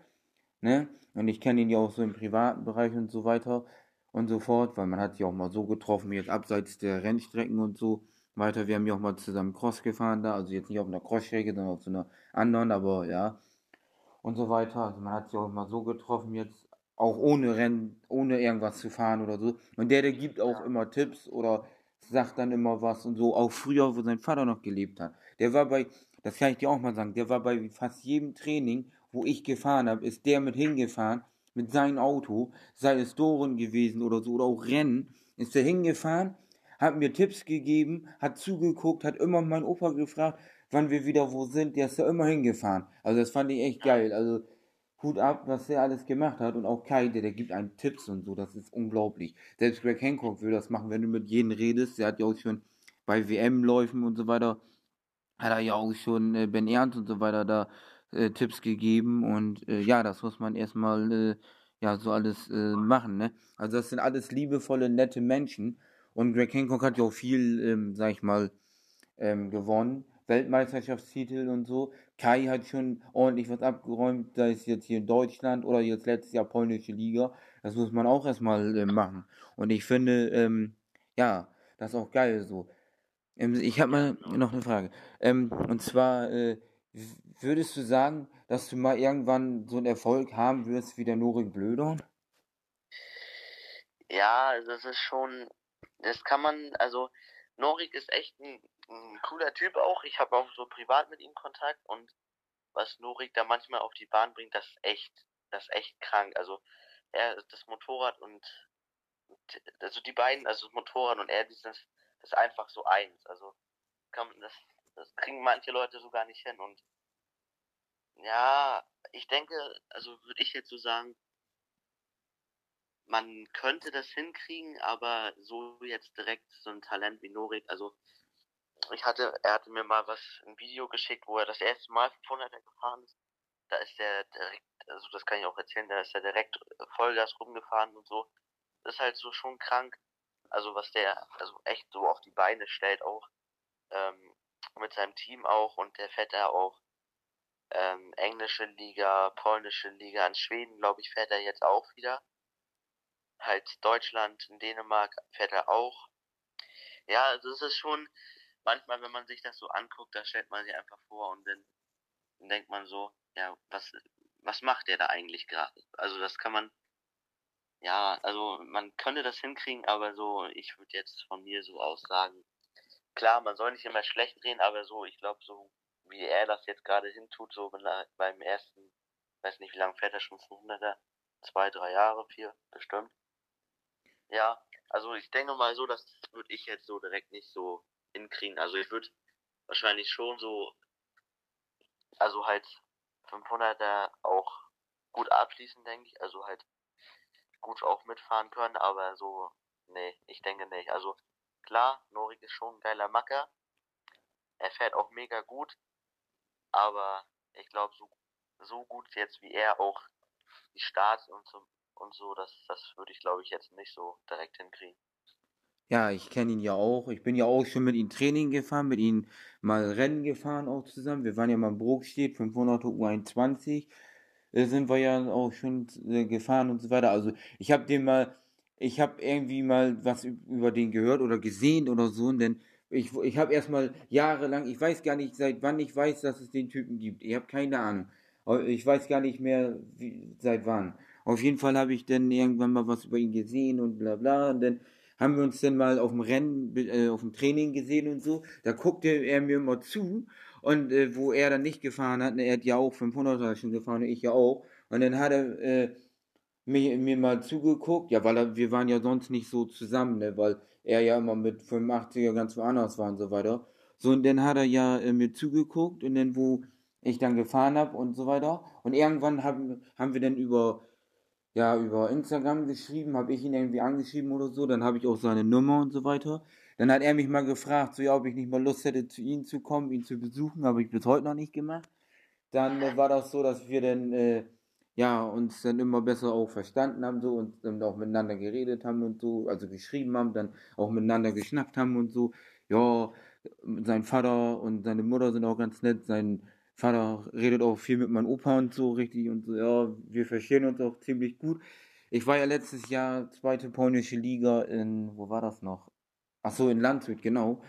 ne? Und ich kenne ihn ja auch so im privaten Bereich und so weiter und so fort, weil man hat sich auch mal so getroffen, jetzt abseits der Rennstrecken und so weiter. Wir haben ja auch mal zusammen Cross gefahren da, also jetzt nicht auf einer Crossstrecke, sondern auf so einer anderen, aber ja. Und so weiter. Also man hat sich auch mal so getroffen, jetzt auch ohne Rennen, ohne irgendwas zu fahren oder so. Und der, der gibt auch immer Tipps oder sagt dann immer was und so. Auch früher, wo sein Vater noch gelebt hat. Der war bei, das kann ich dir auch mal sagen, der war bei fast jedem Training, wo ich gefahren habe, ist der mit hingefahren mit seinem Auto, sei es Doren gewesen oder so, oder auch Rennen, ist er hingefahren, hat mir Tipps gegeben, hat zugeguckt, hat immer meinen Opa gefragt, wann wir wieder wo sind, der ist da immer hingefahren. Also das fand ich echt geil. Also Hut ab, was der alles gemacht hat und auch Kai, der, der gibt einem Tipps und so, das ist unglaublich. Selbst Greg Hancock will das machen, wenn du mit jedem redest, der hat ja auch schon bei WM-Läufen und so weiter, hat er ja auch schon äh, Ben Ernst und so weiter da äh, Tipps gegeben und äh, ja, das muss man erstmal äh, ja so alles äh, machen, ne? Also das sind alles liebevolle, nette Menschen und Greg Hancock hat ja auch viel, ähm, sag ich mal, ähm, gewonnen. Weltmeisterschaftstitel und so. Kai hat schon ordentlich was abgeräumt, sei es jetzt hier in Deutschland oder jetzt letztes Jahr polnische Liga. Das muss man auch erstmal äh, machen. Und ich finde, ähm, ja, das ist auch geil so. Ähm, ich habe mal noch eine Frage. Ähm, und zwar, äh, würdest du sagen, dass du mal irgendwann so einen Erfolg haben wirst wie der Norik Blödorn? Ja, also das ist schon, das kann man, also Norik ist echt ein, ein cooler Typ auch. Ich habe auch so privat mit ihm Kontakt und was Norik da manchmal auf die Bahn bringt, das ist echt, das ist echt krank. Also er, das Motorrad und also die beiden, also das Motorrad und er, das ist, das ist einfach so eins. Also kann man das, das kriegen manche Leute so gar nicht hin und ja, ich denke, also würde ich jetzt so sagen, man könnte das hinkriegen, aber so jetzt direkt so ein Talent wie Norik, also ich hatte, er hatte mir mal was, ein Video geschickt, wo er das erste Mal 500er gefahren ist. Da ist er direkt, also das kann ich auch erzählen, da ist er direkt Vollgas rumgefahren und so. Das ist halt so schon krank. Also was der, also echt so auf die Beine stellt auch, ähm, mit seinem Team auch und der fährt da auch ähm, englische Liga, polnische Liga, in Schweden, glaube ich, fährt er jetzt auch wieder halt Deutschland, Dänemark fährt er auch. Ja, also es ist schon, manchmal, wenn man sich das so anguckt, da stellt man sich einfach vor und dann, dann denkt man so, ja, was, was macht der da eigentlich gerade? Also das kann man, ja, also man könnte das hinkriegen, aber so, ich würde jetzt von mir so aus sagen, klar, man soll nicht immer schlecht drehen, aber so, ich glaube, so wie er das jetzt gerade hintut, so beim ersten, weiß nicht, wie lange fährt er schon 500er? Zwei, drei Jahre, vier, bestimmt. Ja, also ich denke mal so, das würde ich jetzt so direkt nicht so hinkriegen. Also ich würde wahrscheinlich schon so, also halt 500er auch gut abschließen, denke ich. Also halt gut auch mitfahren können, aber so, nee, ich denke nicht. Also klar, Norik ist schon ein geiler Macker. Er fährt auch mega gut, aber ich glaube, so, so gut jetzt wie er auch die Starts und so, und so das, das würde ich glaube ich jetzt nicht so direkt hinkriegen. Ja, ich kenne ihn ja auch. Ich bin ja auch schon mit ihm Training gefahren, mit ihm mal Rennen gefahren auch zusammen. Wir waren ja mal im Brokstedt, 500 U21. Da sind wir ja auch schon äh, gefahren und so weiter. Also ich habe den mal, ich habe irgendwie mal was über den gehört oder gesehen oder so. Denn ich, ich habe erstmal jahrelang, ich weiß gar nicht, seit wann ich weiß, dass es den Typen gibt. Ich habe keine Ahnung. Ich weiß gar nicht mehr, wie, seit wann. Auf jeden Fall habe ich dann irgendwann mal was über ihn gesehen und bla bla. Und dann haben wir uns dann mal auf dem Rennen, äh, auf dem Training gesehen und so. Da guckte er mir immer zu und äh, wo er dann nicht gefahren hat, ne, er hat ja auch 500er schon gefahren und ich ja auch. Und dann hat er äh, mir, mir mal zugeguckt, ja, weil er, wir waren ja sonst nicht so zusammen, ne, weil er ja immer mit 85er ganz woanders war und so weiter. So, und dann hat er ja äh, mir zugeguckt und dann, wo ich dann gefahren habe und so weiter. Und irgendwann haben, haben wir dann über ja, über Instagram geschrieben, habe ich ihn irgendwie angeschrieben oder so, dann habe ich auch seine Nummer und so weiter. Dann hat er mich mal gefragt, so ja, ob ich nicht mal Lust hätte, zu ihm zu kommen, ihn zu besuchen, habe ich bis heute noch nicht gemacht. Dann äh, war das so, dass wir dann, äh, ja, uns dann immer besser auch verstanden haben so und dann auch miteinander geredet haben und so, also geschrieben haben, dann auch miteinander geschnackt haben und so. Ja, sein Vater und seine Mutter sind auch ganz nett, sein Vater redet auch viel mit meinem Opa und so richtig und so, ja, wir verstehen uns auch ziemlich gut. Ich war ja letztes Jahr zweite polnische Liga in, wo war das noch? Ach so, in Landshut, genau.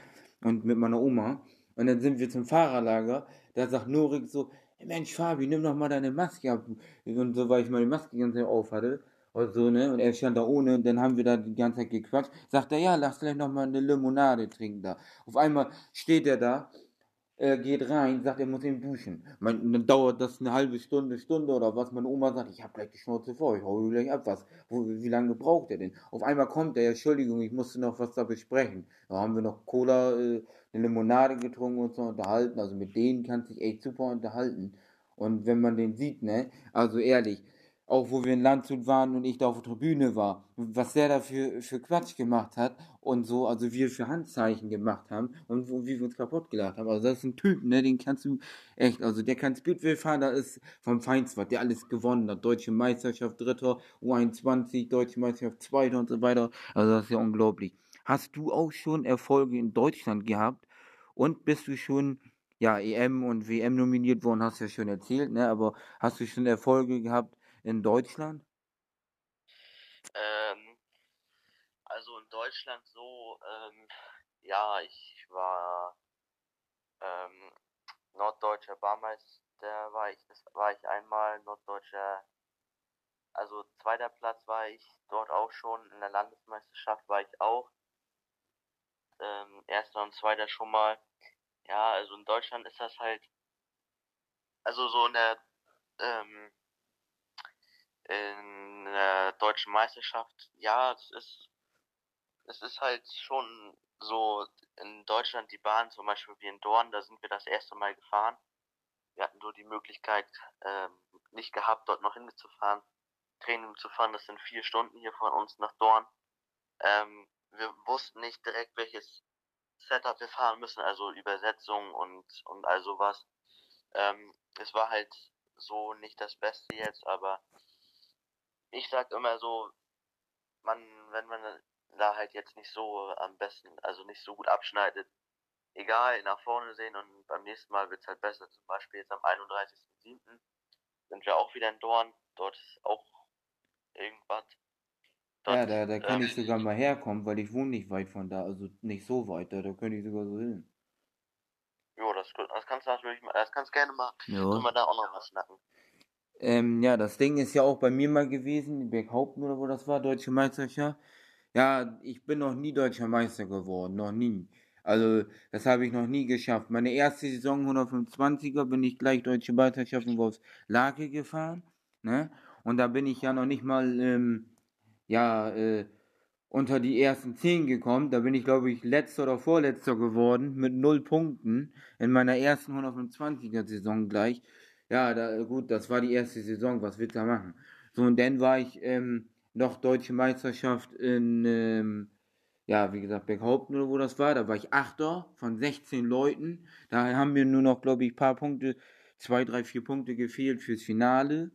Und mit meiner Oma. Und dann sind wir zum Fahrerlager. Da sagt Norik so, hey Mensch, Fabi, nimm doch mal deine Maske ab. Und so, weil ich meine Maske Zeit auf hatte. Und so, ne? Und er stand da ohne. Und dann haben wir da die ganze Zeit gequatscht. Sagt er, ja, lass gleich noch mal eine Limonade trinken da. Auf einmal steht er da er geht rein, sagt, er muss eben duschen. Man, dann dauert das eine halbe Stunde, Stunde oder was. Meine Oma sagt, ich habe gleich die Schnauze vor, ich hau gleich ab. Was, wo, wie lange braucht er denn? Auf einmal kommt er, Entschuldigung, ich musste noch was da besprechen. Da haben wir noch Cola, äh, eine Limonade getrunken und so unterhalten. Also mit denen kann sich echt super unterhalten. Und wenn man den sieht, ne, also ehrlich, auch wo wir in Landshut waren und ich da auf der Tribüne war, was der da für, für Quatsch gemacht hat und so, also wir für Handzeichen gemacht haben und wo, wie wir uns kaputt gelacht haben. Also das ist ein Typ, ne, den kannst du echt, also der kann Speedway fahren, da ist vom Feinswart, der alles gewonnen hat. Deutsche Meisterschaft Dritter, U21, Deutsche Meisterschaft Zweiter und so weiter. Also das ist ja unglaublich. Hast du auch schon Erfolge in Deutschland gehabt und bist du schon ja, EM und WM nominiert worden, hast du ja schon erzählt, ne? Aber hast du schon Erfolge gehabt in Deutschland? Ähm, also in Deutschland so, ähm, ja, ich war ähm, norddeutscher Barmeister, war ich, das war ich einmal, norddeutscher, also zweiter Platz war ich dort auch schon, in der Landesmeisterschaft war ich auch, ähm, erster und zweiter schon mal. Ja, also in Deutschland ist das halt, also so in der ähm, in der deutschen Meisterschaft, ja, es ist, es ist halt schon so in Deutschland die Bahn, zum Beispiel wie in Dorn, da sind wir das erste Mal gefahren. Wir hatten so die Möglichkeit ähm, nicht gehabt, dort noch hinzufahren, Training zu fahren. Das sind vier Stunden hier von uns nach Dorn. Ähm, wir wussten nicht direkt, welches Setup wir fahren müssen, also Übersetzung und, und all sowas. Ähm, es war halt so nicht das Beste jetzt, aber ich sag immer so, man, wenn man da halt jetzt nicht so am besten, also nicht so gut abschneidet, egal, nach vorne sehen und beim nächsten Mal wird's halt besser. Zum Beispiel jetzt am 31.07. sind wir auch wieder in Dorn, dort ist auch irgendwas. Dort, ja, da, da kann äh, ich sogar mal herkommen, weil ich wohne nicht weit von da, also nicht so weit, da, da könnte ich sogar so hin. Jo, das, das kannst du natürlich, das kannst gerne machen. Ja. Können wir da auch noch was schnacken. Ähm, ja, das Ding ist ja auch bei mir mal gewesen, Berghaupten oder wo das war, Deutsche Meisterschaft. Ja, ich bin noch nie Deutscher Meister geworden, noch nie. Also, das habe ich noch nie geschafft. Meine erste Saison 125er bin ich gleich Deutsche Meisterschaft in Wolfslake gefahren, ne? Und da bin ich ja noch nicht mal, ähm, ja, äh, unter die ersten zehn gekommen. Da bin ich, glaube ich, letzter oder vorletzter geworden mit null Punkten in meiner ersten 125er Saison gleich. Ja, da, gut, das war die erste Saison, was willst du da machen? So, und dann war ich ähm, noch Deutsche Meisterschaft in, ähm, ja, wie gesagt, Berghaupten oder wo das war, da war ich Achter von 16 Leuten. Da haben mir nur noch, glaube ich, ein paar Punkte, zwei, drei, vier Punkte gefehlt fürs Finale.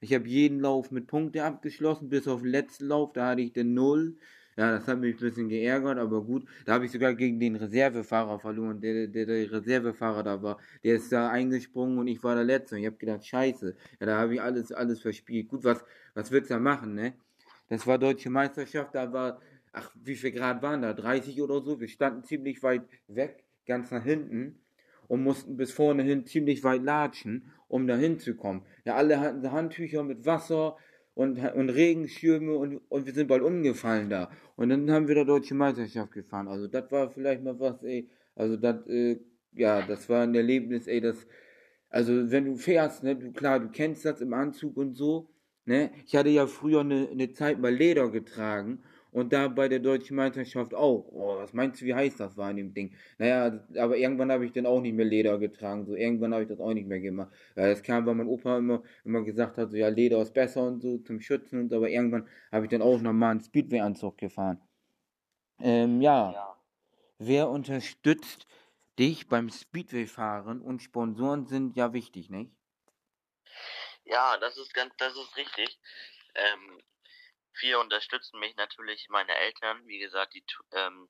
Ich habe jeden Lauf mit Punkte abgeschlossen, bis auf den letzten Lauf, da hatte ich den Null. Ja, das hat mich ein bisschen geärgert, aber gut. Da habe ich sogar gegen den Reservefahrer verloren, der, der, der Reservefahrer da war. Der ist da eingesprungen und ich war der Letzte. Und ich habe gedacht, scheiße. Ja, da habe ich alles, alles verspielt. Gut, was, was willst du da machen, ne? Das war Deutsche Meisterschaft, da war, ach, wie viel Grad waren da? 30 oder so. Wir standen ziemlich weit weg, ganz nach hinten und mussten bis vorne hin ziemlich weit latschen, um da hinzukommen. Ja, alle hatten Handtücher mit Wasser, und, und Regenschirme und, und wir sind bald umgefallen da. Und dann haben wir da Deutsche Meisterschaft gefahren. Also das war vielleicht mal was, ey. Also das, äh, ja, das war ein Erlebnis, ey, das, also wenn du fährst, ne, du, klar, du kennst das im Anzug und so, ne. Ich hatte ja früher eine, eine Zeit mal Leder getragen und da bei der deutschen Meisterschaft auch. Oh, was meinst du, wie heiß das war in dem Ding? Naja, aber irgendwann habe ich dann auch nicht mehr Leder getragen. So, irgendwann habe ich das auch nicht mehr gemacht. Ja, das kam, weil mein Opa immer, immer gesagt hat, so, ja, Leder ist besser und so zum Schützen und so. Aber irgendwann habe ich dann auch nochmal einen Speedway-Anzug gefahren. Ähm, ja. ja. Wer unterstützt dich beim Speedway-Fahren und Sponsoren sind ja wichtig, nicht? Ja, das ist ganz, das ist richtig. Ähm, viel unterstützen mich natürlich meine Eltern. Wie gesagt, die, ähm,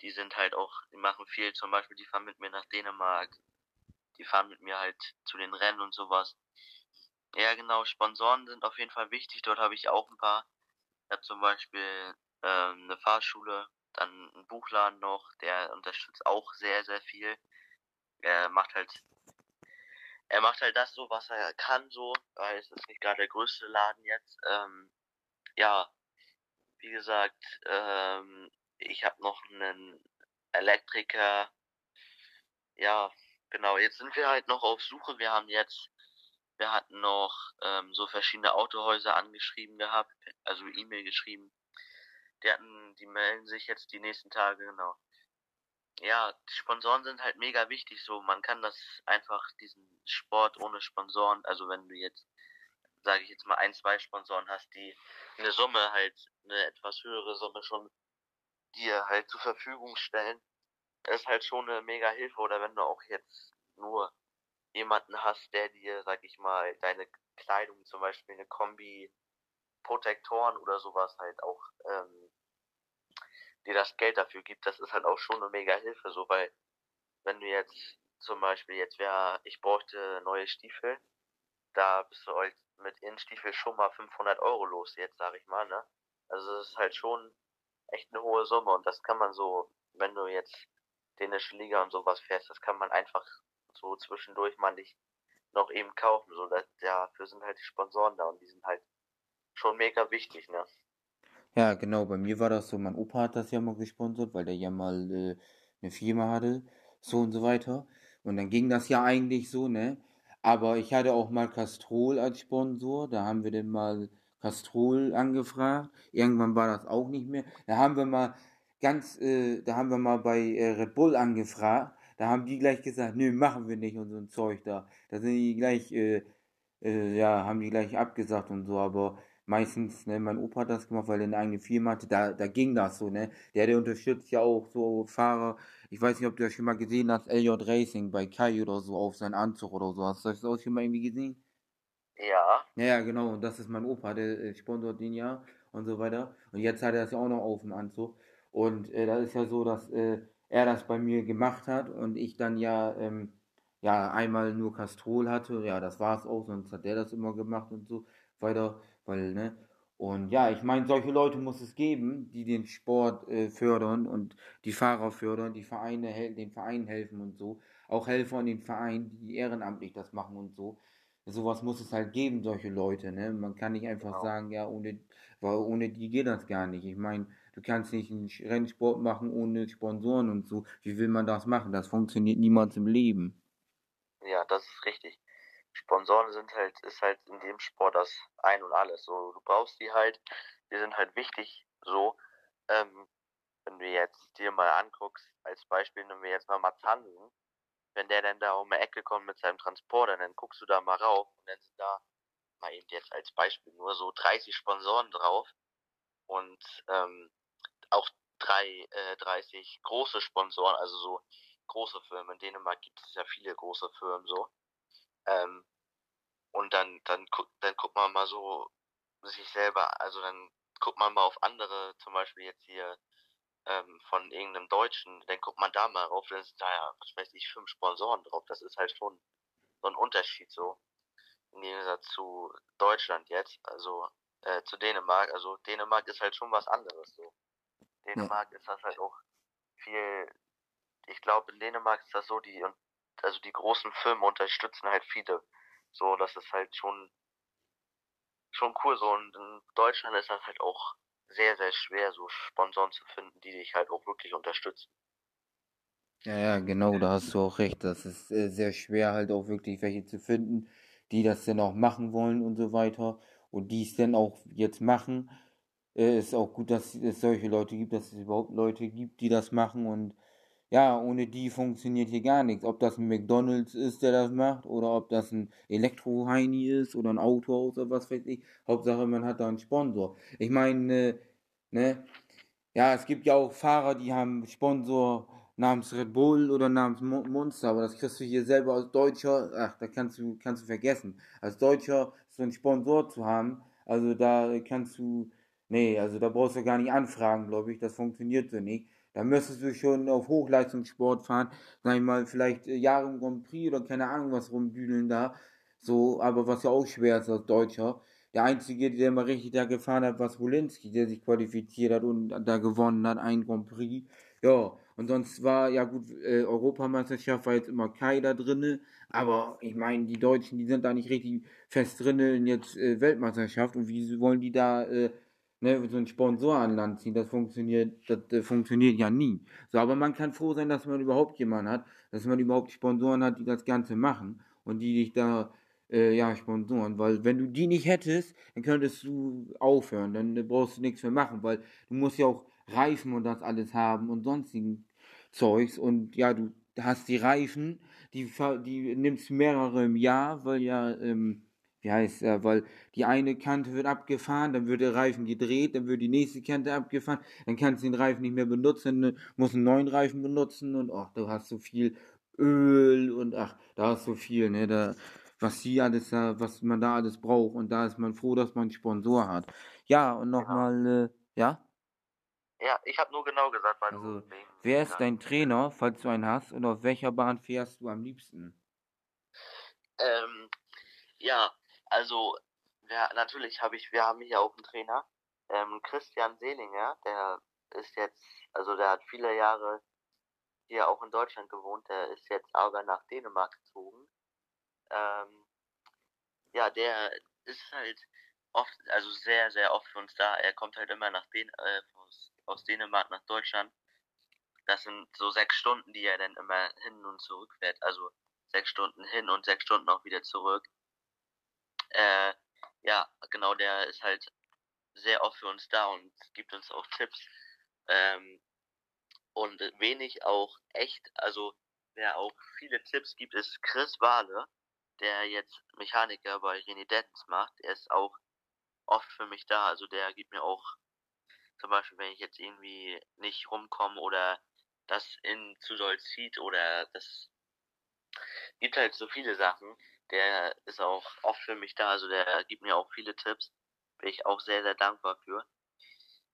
die sind halt auch, die machen viel. Zum Beispiel, die fahren mit mir nach Dänemark. Die fahren mit mir halt zu den Rennen und sowas. Ja, genau. Sponsoren sind auf jeden Fall wichtig. Dort habe ich auch ein paar. Ich habe zum Beispiel ähm, eine Fahrschule, dann einen Buchladen noch. Der unterstützt auch sehr, sehr viel. Er macht halt er macht halt das so, was er kann, so, weil es ist nicht gerade der größte Laden jetzt. Ähm, ja, wie gesagt, ähm, ich habe noch einen Elektriker. Ja, genau, jetzt sind wir halt noch auf Suche. Wir haben jetzt, wir hatten noch ähm, so verschiedene Autohäuser angeschrieben gehabt, also E-Mail geschrieben. Die hatten, die melden sich jetzt die nächsten Tage, genau. Ja, die Sponsoren sind halt mega wichtig, so man kann das einfach diesen Sport ohne Sponsoren, also wenn du jetzt sage ich jetzt mal, ein, zwei Sponsoren hast, die eine Summe halt, eine etwas höhere Summe schon dir halt zur Verfügung stellen, ist halt schon eine mega Hilfe. Oder wenn du auch jetzt nur jemanden hast, der dir, sag ich mal, deine Kleidung, zum Beispiel eine Kombi, Protektoren oder sowas halt auch, ähm, dir das Geld dafür gibt, das ist halt auch schon eine mega Hilfe, so, weil wenn du jetzt zum Beispiel jetzt wäre, ich bräuchte neue Stiefel, da bist du halt mit Innenstiefel schon mal 500 Euro los jetzt, sag ich mal, ne? Also das ist halt schon echt eine hohe Summe und das kann man so, wenn du jetzt dänische Liga und sowas fährst, das kann man einfach so zwischendurch mal nicht noch eben kaufen, so dass, dafür sind halt die Sponsoren da und die sind halt schon mega wichtig, ne? Ja, genau, bei mir war das so, mein Opa hat das ja mal gesponsert, weil der ja mal äh, eine Firma hatte, so und so weiter. Und dann ging das ja eigentlich so, ne? Aber ich hatte auch mal Castrol als Sponsor. Da haben wir dann mal Castrol angefragt. Irgendwann war das auch nicht mehr. Da haben wir mal ganz, äh, da haben wir mal bei äh, Red Bull angefragt. Da haben die gleich gesagt, nö, machen wir nicht und so ein Zeug da. Da sind die gleich, äh, äh, ja, haben die gleich abgesagt und so. Aber meistens, ne, mein Opa hat das gemacht, weil er eine eigene Firma hatte, da, da ging das so, ne. Der, der unterstützt ja auch so Fahrer, ich weiß nicht, ob du das schon mal gesehen hast, LJ Racing bei Kai oder so auf seinen Anzug oder so. Hast du das auch schon mal irgendwie gesehen? Ja. Ja, genau, und das ist mein Opa, der äh, sponsort den ja und so weiter. Und jetzt hat er das ja auch noch auf dem Anzug. Und äh, das ist ja so, dass äh, er das bei mir gemacht hat und ich dann ja, ähm, ja, einmal nur Castrol hatte. Ja, das war es auch, sonst hat der das immer gemacht und so weiter. Weil, ne? Und ja, ich meine, solche Leute muss es geben, die den Sport äh, fördern und die Fahrer fördern, die Vereine, den Vereinen helfen und so. Auch Helfer in den Vereinen, die ehrenamtlich das machen und so. Sowas muss es halt geben, solche Leute, ne? Man kann nicht einfach genau. sagen, ja, ohne, weil ohne die geht das gar nicht. Ich meine, du kannst nicht einen Rennsport machen ohne Sponsoren und so. Wie will man das machen? Das funktioniert niemals im Leben. Ja, das ist richtig. Sponsoren sind halt, ist halt in dem Sport das Ein und Alles. So, du brauchst die halt, die sind halt wichtig, so. Ähm, wenn du jetzt dir mal anguckst, als Beispiel nehmen wir jetzt mal Marzansen, wenn der dann da um die Ecke kommt mit seinem Transporter, dann guckst du da mal rauf und dann sind da mal eben jetzt als Beispiel nur so 30 Sponsoren drauf und ähm, auch drei, äh, 30 große Sponsoren, also so große Firmen. In Dänemark gibt es ja viele große Firmen so. Ähm, und dann, dann, dann guckt man mal so sich selber, also dann guckt man mal auf andere, zum Beispiel jetzt hier ähm, von irgendeinem Deutschen, dann guckt man da mal rauf, dann sind da ja, was weiß ich, fünf Sponsoren drauf. Das ist halt schon so ein Unterschied so. Im Gegensatz zu Deutschland jetzt, also äh, zu Dänemark. Also Dänemark ist halt schon was anderes so. Dänemark ja. ist das halt auch viel, ich glaube in Dänemark ist das so, die, also die großen Firmen unterstützen halt viele. So, das ist halt schon, schon cool so. Und in Deutschland ist das halt auch sehr, sehr schwer, so Sponsoren zu finden, die dich halt auch wirklich unterstützen. Ja, ja, genau, da hast du auch recht. Das ist äh, sehr schwer, halt auch wirklich welche zu finden, die das dann auch machen wollen und so weiter. Und die es dann auch jetzt machen. Äh, ist auch gut, dass es solche Leute gibt, dass es überhaupt Leute gibt, die das machen. Und ja, ohne die funktioniert hier gar nichts. Ob das ein McDonalds ist, der das macht, oder ob das ein Elektroheini ist oder ein Autohaus oder was weiß ich. Hauptsache, man hat da einen Sponsor. Ich meine, ne, ja, es gibt ja auch Fahrer, die haben Sponsor namens Red Bull oder namens Monster, aber das kriegst du hier selber als Deutscher, ach, da kannst du, kannst du vergessen. Als Deutscher so einen Sponsor zu haben, also da kannst du, nee, also da brauchst du gar nicht anfragen, glaube ich, das funktioniert so nicht. Da müsstest du schon auf Hochleistungssport fahren, sag ich mal, vielleicht äh, Jahre im Grand Prix oder keine Ahnung was rumdüdeln da. So, aber was ja auch schwer ist als Deutscher. Der Einzige, der mal richtig da gefahren hat, war Wolinski, der sich qualifiziert hat und da gewonnen hat, ein Grand Prix. Ja, und sonst war, ja gut, äh, Europameisterschaft war jetzt immer Kai da drinne, aber ich meine, die Deutschen, die sind da nicht richtig fest drinne in jetzt äh, Weltmeisterschaft und wie wollen die da äh, ne, so einen Sponsor an Land ziehen. Das funktioniert, das äh, funktioniert ja nie. So, aber man kann froh sein, dass man überhaupt jemanden hat, dass man überhaupt Sponsoren hat, die das Ganze machen und die dich da äh, ja, Sponsoren, weil wenn du die nicht hättest, dann könntest du aufhören, dann brauchst du nichts mehr machen, weil du musst ja auch Reifen und das alles haben und sonstigen Zeugs und ja, du hast die Reifen, die, die nimmst mehrere im Jahr, weil ja ähm, wie heißt er, weil die eine Kante wird abgefahren, dann wird der Reifen gedreht, dann wird die nächste Kante abgefahren, dann kannst du den Reifen nicht mehr benutzen, ne, musst einen neuen Reifen benutzen und ach, du hast so viel Öl und ach, da hast so viel, ne, da, was sie alles da, was man da alles braucht und da ist man froh, dass man einen Sponsor hat. Ja, und nochmal, ja. Äh, ja? Ja, ich habe nur genau gesagt, weil also, du wer ist dein Trainer, falls du einen hast, und auf welcher Bahn fährst du am liebsten? Ähm, ja, also, ja, natürlich habe ich, wir haben hier auch einen Trainer, ähm, Christian Selinger, der ist jetzt, also der hat viele Jahre hier auch in Deutschland gewohnt, der ist jetzt aber nach Dänemark gezogen. Ähm, ja, der ist halt oft, also sehr, sehr oft für uns da. Er kommt halt immer nach Den äh, aus, aus Dänemark nach Deutschland. Das sind so sechs Stunden, die er dann immer hin und zurück fährt. Also sechs Stunden hin und sechs Stunden auch wieder zurück. Äh, ja, genau, der ist halt sehr oft für uns da und gibt uns auch Tipps. Ähm, und wenig auch echt, also wer auch viele Tipps gibt, ist Chris Wahle, der jetzt Mechaniker bei René Dettens macht. Er ist auch oft für mich da, also der gibt mir auch zum Beispiel, wenn ich jetzt irgendwie nicht rumkomme oder das in zu doll zieht oder das gibt halt so viele Sachen, der ist auch oft für mich da, also der gibt mir auch viele Tipps. Bin ich auch sehr, sehr dankbar für.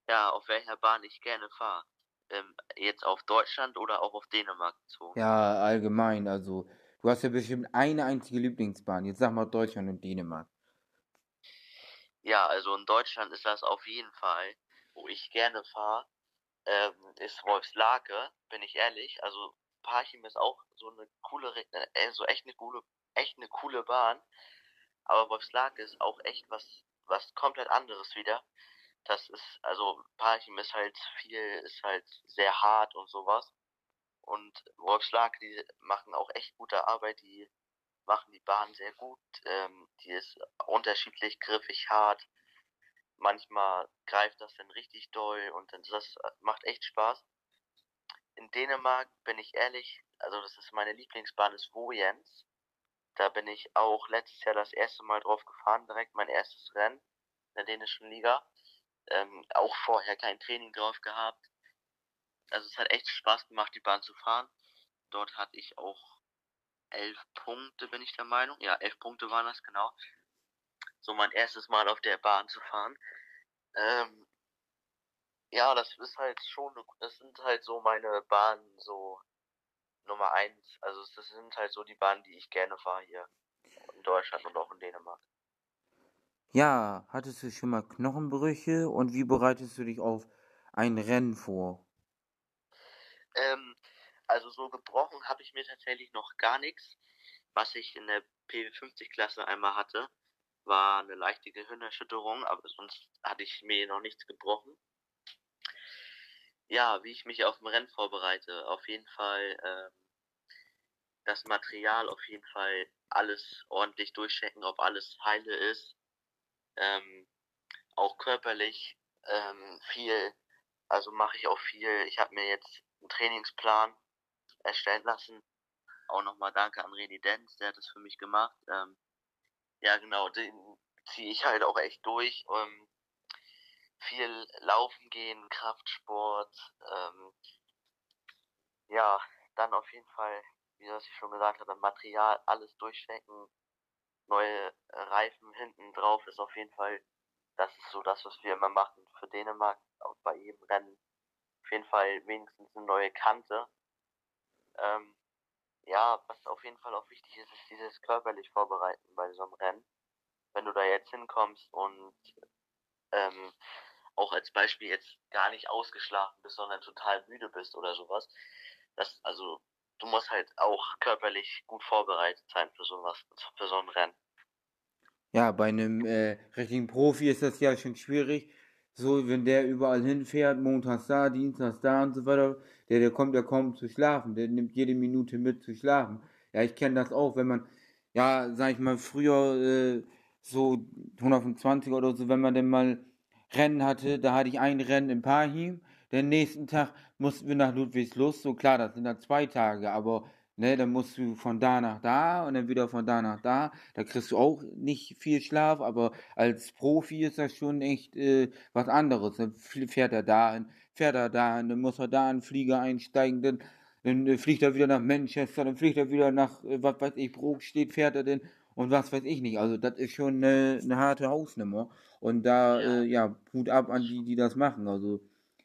Ja, auf welcher Bahn ich gerne fahre. Ähm, jetzt auf Deutschland oder auch auf Dänemark bezogen? Ja, allgemein, also du hast ja bestimmt eine einzige Lieblingsbahn. Jetzt sag mal Deutschland und Dänemark. Ja, also in Deutschland ist das auf jeden Fall, wo ich gerne fahre, ähm, ist Wolfslake, bin ich ehrlich. Also Parchim ist auch so eine coole, äh, so echt eine coole echt eine coole Bahn. Aber Wolfslake ist auch echt was, was komplett anderes wieder. Das ist, also Parchim ist halt viel, ist halt sehr hart und sowas. Und Wolfslake, die machen auch echt gute Arbeit, die machen die Bahn sehr gut. Ähm, die ist unterschiedlich griffig hart. Manchmal greift das dann richtig doll und das macht echt Spaß. In Dänemark bin ich ehrlich, also das ist meine Lieblingsbahn ist Vojens. Da bin ich auch letztes Jahr das erste Mal drauf gefahren, direkt mein erstes Rennen in der dänischen Liga. Ähm, auch vorher kein Training drauf gehabt. Also es hat echt Spaß gemacht, die Bahn zu fahren. Dort hatte ich auch elf Punkte, bin ich der Meinung. Ja, elf Punkte waren das genau. So mein erstes Mal auf der Bahn zu fahren. Ähm, ja, das ist halt schon, das sind halt so meine Bahnen, so Nummer eins. Also das sind halt so die Bahnen, die ich gerne fahre hier in Deutschland und auch in Dänemark. Ja, hattest du schon mal Knochenbrüche und wie bereitest du dich auf ein Rennen vor? Ähm, also so gebrochen habe ich mir tatsächlich noch gar nichts. Was ich in der PW50-Klasse einmal hatte, war eine leichte Gehirnerschütterung, aber sonst hatte ich mir noch nichts gebrochen. Ja, wie ich mich auf dem Rennen vorbereite, auf jeden Fall ähm, das Material, auf jeden Fall alles ordentlich durchchecken, ob alles heile ist. Ähm, auch körperlich ähm, viel, also mache ich auch viel. Ich habe mir jetzt einen Trainingsplan erstellen lassen. Auch nochmal danke an Reni Denz, der hat das für mich gemacht. Ähm, ja, genau, den ziehe ich halt auch echt durch. Ähm, viel laufen gehen, Kraftsport. Ähm, ja, dann auf jeden Fall, wie das ich schon gesagt habe, Material, alles durchchecken. Neue Reifen hinten drauf ist auf jeden Fall, das ist so das, was wir immer machen für Dänemark, auch bei jedem Rennen. Auf jeden Fall wenigstens eine neue Kante. Ähm, ja, was auf jeden Fall auch wichtig ist, ist dieses körperlich vorbereiten bei so einem Rennen. Wenn du da jetzt hinkommst und ähm, auch als Beispiel jetzt gar nicht ausgeschlafen bist, sondern total müde bist oder sowas. Das, also, du musst halt auch körperlich gut vorbereitet sein für sowas, für so ein Rennen. Ja, bei einem äh, richtigen Profi ist das ja schon schwierig. So, wenn der überall hinfährt, montags da, dienstags da und so weiter, der, der kommt ja kaum zu schlafen. Der nimmt jede Minute mit zu schlafen. Ja, ich kenne das auch, wenn man, ja, sag ich mal, früher äh, so 120 oder so, wenn man denn mal Rennen hatte, da hatte ich ein Rennen in Parchim, den nächsten Tag mussten wir nach Ludwigslust, so klar, das sind dann zwei Tage, aber ne, dann musst du von da nach da und dann wieder von da nach da, da kriegst du auch nicht viel Schlaf, aber als Profi ist das schon echt äh, was anderes, dann fährt er da hin, fährt er da hin, dann muss er da in den Flieger einsteigen, dann, dann äh, fliegt er wieder nach Manchester, dann fliegt er wieder nach, äh, was weiß ich, Brok steht, fährt er denn und was weiß ich nicht. Also das ist schon eine, eine harte Hausnummer. Und da, ja. Äh, ja, Hut ab an die, die das machen. Also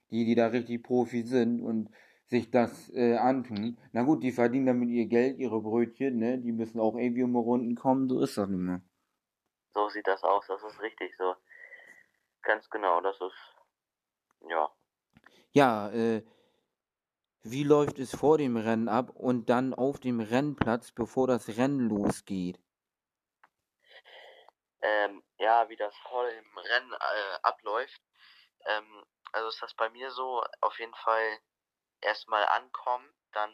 die, die da richtig Profi sind und sich das äh, antun. Na gut, die verdienen damit ihr Geld, ihre Brötchen, ne? Die müssen auch irgendwie um Runden kommen, so ist das nun mal. So sieht das aus, das ist richtig so. Ganz genau, das ist, ja. Ja, äh, wie läuft es vor dem Rennen ab und dann auf dem Rennplatz, bevor das Rennen losgeht? ähm, ja, wie das vor dem Rennen äh, abläuft. Ähm, also ist das bei mir so, auf jeden Fall erstmal ankommen, dann,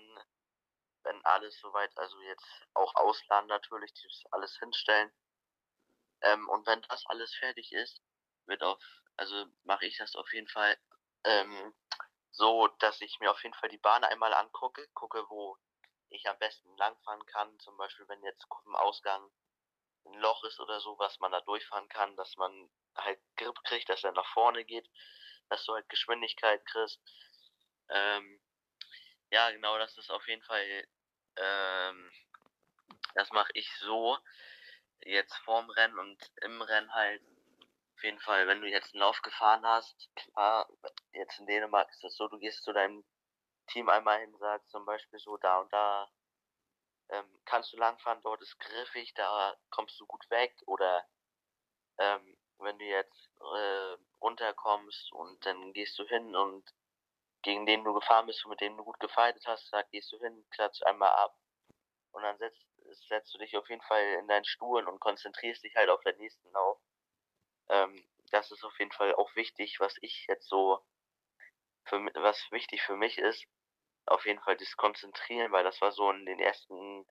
wenn alles soweit, also jetzt auch ausladen natürlich, das alles hinstellen. Ähm, und wenn das alles fertig ist, wird auf, also mache ich das auf jeden Fall ähm, so, dass ich mir auf jeden Fall die Bahn einmal angucke, gucke, wo ich am besten langfahren kann. Zum Beispiel, wenn jetzt im Ausgang ein Loch ist oder so, was man da durchfahren kann, dass man halt Grip kriegt, dass er nach vorne geht, dass du halt Geschwindigkeit kriegst. Ähm, ja, genau, das ist auf jeden Fall, ähm, das mache ich so, jetzt vorm Rennen und im Rennen halt. Auf jeden Fall, wenn du jetzt einen Lauf gefahren hast, klar, jetzt in Dänemark ist das so, du gehst zu deinem Team einmal hin, sagst zum Beispiel so, da und da ähm, kannst du langfahren, dort ist griffig, da kommst du gut weg oder ähm, wenn du jetzt äh, runterkommst und dann gehst du hin und gegen den du gefahren bist und mit dem du gut gefeitet hast, da gehst du hin, klatscht einmal ab und dann setzt, setzt du dich auf jeden Fall in deinen Stuhl und konzentrierst dich halt auf den nächsten Lauf. Ähm, das ist auf jeden Fall auch wichtig, was ich jetzt so für was wichtig für mich ist, auf jeden Fall das Konzentrieren, weil das war so in den ersten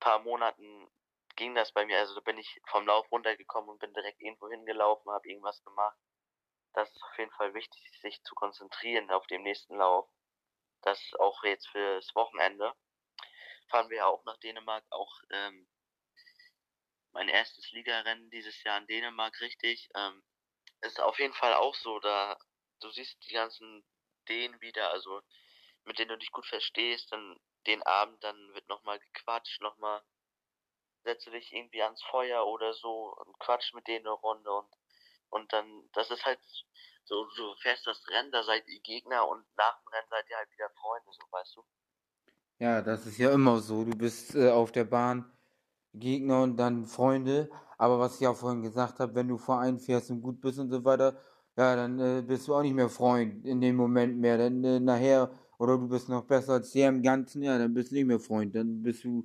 paar Monaten ging das bei mir. Also da bin ich vom Lauf runtergekommen und bin direkt irgendwo hingelaufen, habe irgendwas gemacht. Das ist auf jeden Fall wichtig, sich zu konzentrieren auf dem nächsten Lauf. das auch jetzt fürs Wochenende fahren wir ja auch nach Dänemark, auch ähm, mein erstes Ligarennen dieses Jahr in Dänemark richtig. Ähm, ist auf jeden Fall auch so, da du siehst die ganzen Dänen wieder, also mit denen du dich gut verstehst, dann den Abend, dann wird nochmal gequatscht, nochmal setze dich irgendwie ans Feuer oder so und quatsch mit denen eine Runde und und dann, das ist halt so, du fährst das Rennen, da seid ihr Gegner und nach dem Rennen seid ihr halt wieder Freunde, so weißt du. Ja, das ist ja immer so. Du bist äh, auf der Bahn Gegner und dann Freunde. Aber was ich auch vorhin gesagt habe, wenn du vor einen fährst und gut bist und so weiter, ja, dann äh, bist du auch nicht mehr Freund in dem Moment mehr. Dann äh, nachher, oder du bist noch besser als der im Ganzen, ja, dann bist du nicht mehr Freund. Dann bist du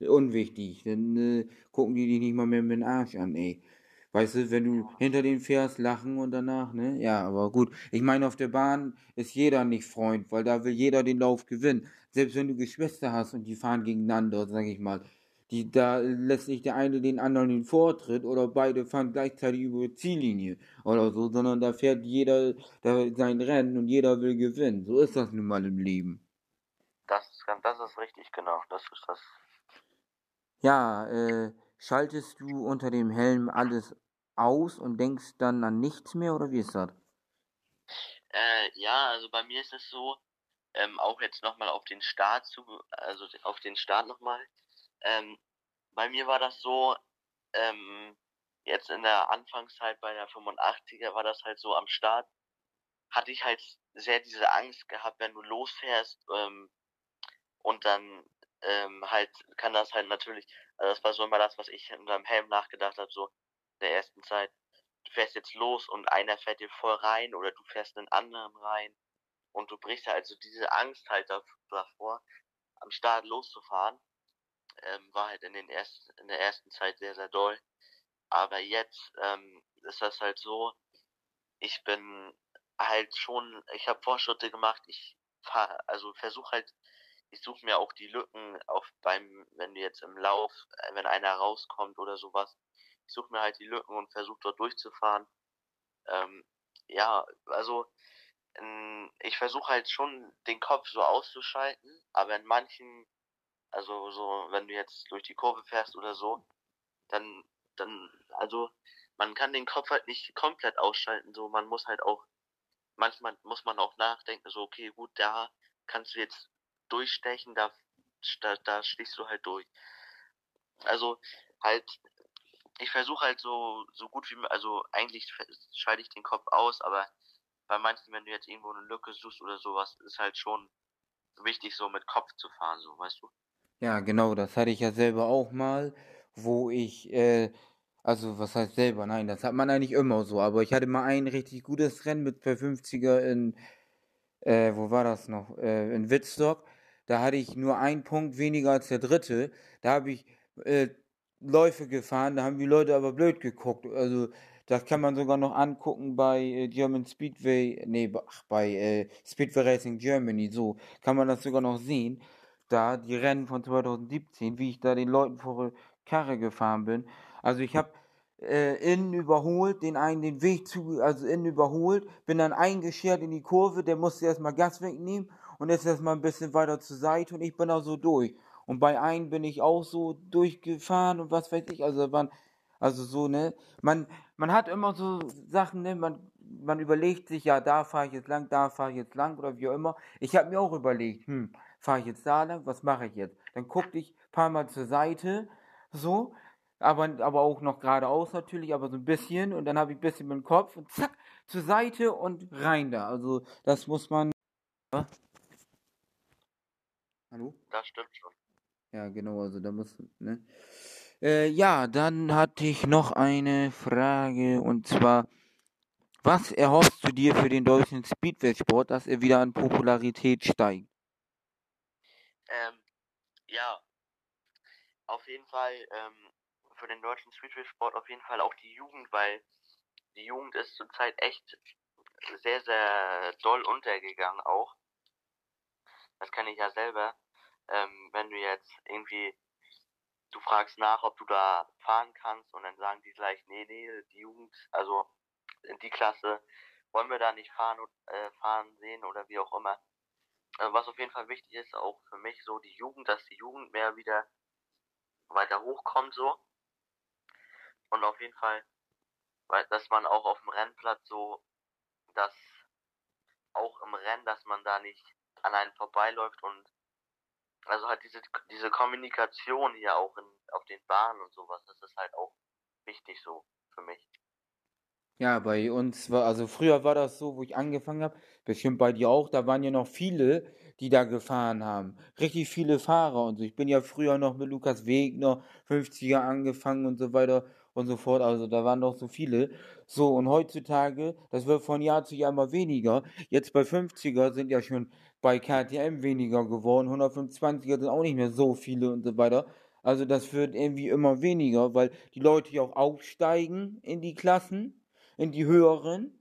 unwichtig. Dann äh, gucken die dich nicht mal mehr mit dem Arsch an, ey. Weißt du, wenn du hinter den fährst, lachen und danach, ne? Ja, aber gut. Ich meine, auf der Bahn ist jeder nicht Freund, weil da will jeder den Lauf gewinnen. Selbst wenn du Geschwister hast und die fahren gegeneinander, sag ich mal. Die, da lässt nicht der eine den anderen den Vortritt oder beide fahren gleichzeitig über die Ziellinie oder so, sondern da fährt jeder da sein Rennen und jeder will gewinnen. So ist das nun mal im Leben. Das, das ist richtig, genau. Das ist das. Ja, äh, schaltest du unter dem Helm alles aus und denkst dann an nichts mehr oder wie ist das? Äh, ja, also bei mir ist es so, ähm, auch jetzt nochmal auf den Start zu, also auf den Start nochmal. Ähm, bei mir war das so, ähm, jetzt in der Anfangszeit bei der 85er war das halt so am Start, hatte ich halt sehr diese Angst gehabt, wenn du losfährst, ähm, und dann ähm, halt kann das halt natürlich, also das war so immer das, was ich in deinem Helm nachgedacht habe, so der ersten Zeit. Du fährst jetzt los und einer fährt dir voll rein oder du fährst einen anderen rein und du brichst halt also diese Angst halt davor, am Start loszufahren, ähm, war halt in den ersten, in der ersten Zeit sehr, sehr doll. Aber jetzt ähm, ist das halt so, ich bin halt schon, ich habe Fortschritte gemacht, ich fahr, also versuche halt, ich suche mir auch die Lücken auf beim, wenn du jetzt im Lauf, äh, wenn einer rauskommt oder sowas, ich suche mir halt die Lücken und versuche dort durchzufahren. Ähm, ja, also ich versuche halt schon den Kopf so auszuschalten, aber in manchen, also so, wenn du jetzt durch die Kurve fährst oder so, dann, dann, also man kann den Kopf halt nicht komplett ausschalten, so man muss halt auch, manchmal muss man auch nachdenken, so okay, gut, da kannst du jetzt durchstechen, da, da, da stichst du halt durch. Also halt ich versuche halt so, so gut wie, also eigentlich schalte ich den Kopf aus, aber bei manchen, wenn du jetzt irgendwo eine Lücke suchst oder sowas, ist halt schon wichtig, so mit Kopf zu fahren, so, weißt du? Ja, genau, das hatte ich ja selber auch mal, wo ich, äh, also was heißt selber? Nein, das hat man eigentlich immer so, aber ich hatte mal ein richtig gutes Rennen mit 250er in, äh, wo war das noch? Äh, in Wittstock. Da hatte ich nur einen Punkt weniger als der dritte. Da habe ich äh, Läufe gefahren, da haben die Leute aber blöd geguckt. Also, das kann man sogar noch angucken bei äh, German Speedway, nee, ach, bei äh, Speedway Racing Germany, so kann man das sogar noch sehen. Da die Rennen von 2017, wie ich da den Leuten vor Karre gefahren bin. Also ich habe äh, innen überholt, den einen den Weg zu, also innen überholt, bin dann eingeschert in die Kurve, der musste erstmal Gas wegnehmen und jetzt erstmal ein bisschen weiter zur Seite und ich bin da so durch. Und bei einem bin ich auch so durchgefahren und was weiß ich. Also man, also so, ne? Man, man hat immer so Sachen, ne? Man, man überlegt sich, ja, da fahre ich jetzt lang, da fahre ich jetzt lang oder wie auch immer. Ich habe mir auch überlegt, hm, fahre ich jetzt da lang, was mache ich jetzt? Dann guckte ich ein paar Mal zur Seite, so, aber, aber auch noch geradeaus natürlich, aber so ein bisschen und dann habe ich ein bisschen mit dem Kopf und zack, zur Seite und rein da. Also das muss man. Hallo? Das stimmt schon. Ja, genau, also da muss, ne? Äh, ja, dann hatte ich noch eine Frage und zwar, was erhoffst du dir für den deutschen Speedway-Sport, dass er wieder an Popularität steigt? Ähm, ja, auf jeden Fall ähm, für den deutschen Speedway-Sport auf jeden Fall auch die Jugend, weil die Jugend ist zurzeit echt sehr, sehr doll untergegangen auch. Das kann ich ja selber ähm, wenn du jetzt irgendwie, du fragst nach, ob du da fahren kannst und dann sagen die gleich, nee, nee, die Jugend, also in die Klasse wollen wir da nicht fahren, äh, fahren sehen oder wie auch immer. Äh, was auf jeden Fall wichtig ist, auch für mich, so die Jugend, dass die Jugend mehr wieder weiter hochkommt, so. Und auf jeden Fall, weil, dass man auch auf dem Rennplatz so, dass auch im Rennen, dass man da nicht an einen vorbeiläuft und also halt diese, diese Kommunikation hier auch in, auf den Bahnen und sowas, das ist halt auch wichtig so für mich. Ja, bei uns war, also früher war das so, wo ich angefangen habe, bestimmt bei dir auch, da waren ja noch viele, die da gefahren haben. Richtig viele Fahrer und so. Ich bin ja früher noch mit Lukas Wegner, 50er angefangen und so weiter und so fort. Also da waren doch so viele. So, und heutzutage, das wird von Jahr zu Jahr immer weniger. Jetzt bei 50er sind ja schon bei KTM weniger geworden. 125er sind auch nicht mehr so viele und so weiter. Also das wird irgendwie immer weniger, weil die Leute ja auch aufsteigen in die Klassen in die höheren,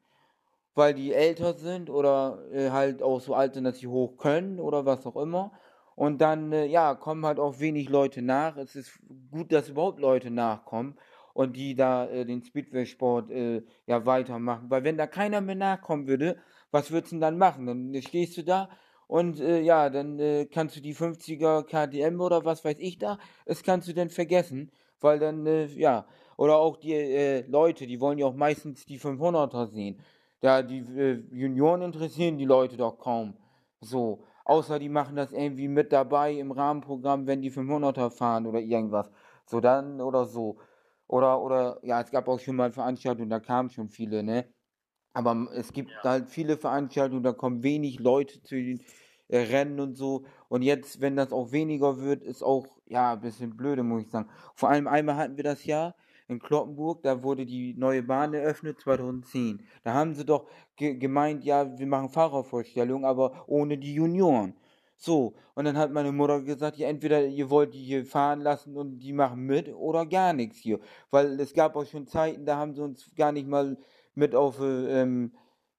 weil die älter sind oder äh, halt auch so alt sind, dass sie hoch können oder was auch immer. Und dann, äh, ja, kommen halt auch wenig Leute nach. Es ist gut, dass überhaupt Leute nachkommen und die da äh, den Speedway-Sport äh, ja weitermachen. Weil wenn da keiner mehr nachkommen würde, was würdest du denn dann machen? Dann stehst du da und äh, ja, dann äh, kannst du die 50er KTM oder was weiß ich da, das kannst du dann vergessen, weil dann, äh, ja, oder auch die äh, Leute, die wollen ja auch meistens die 500er sehen. Ja, die äh, Junioren interessieren die Leute doch kaum. So. Außer die machen das irgendwie mit dabei im Rahmenprogramm, wenn die 500er fahren oder irgendwas. So dann oder so. Oder, oder, ja, es gab auch schon mal Veranstaltungen, da kamen schon viele, ne? Aber es gibt ja. halt viele Veranstaltungen, da kommen wenig Leute zu den äh, Rennen und so. Und jetzt, wenn das auch weniger wird, ist auch, ja, ein bisschen blöde, muss ich sagen. Vor allem einmal hatten wir das ja, in Kloppenburg, da wurde die neue Bahn eröffnet 2010. Da haben sie doch ge gemeint, ja, wir machen Fahrervorstellungen, aber ohne die Junioren. So, und dann hat meine Mutter gesagt, ja, entweder ihr wollt die hier fahren lassen und die machen mit oder gar nichts hier. Weil es gab auch schon Zeiten, da haben sie uns gar nicht mal mit auf ähm,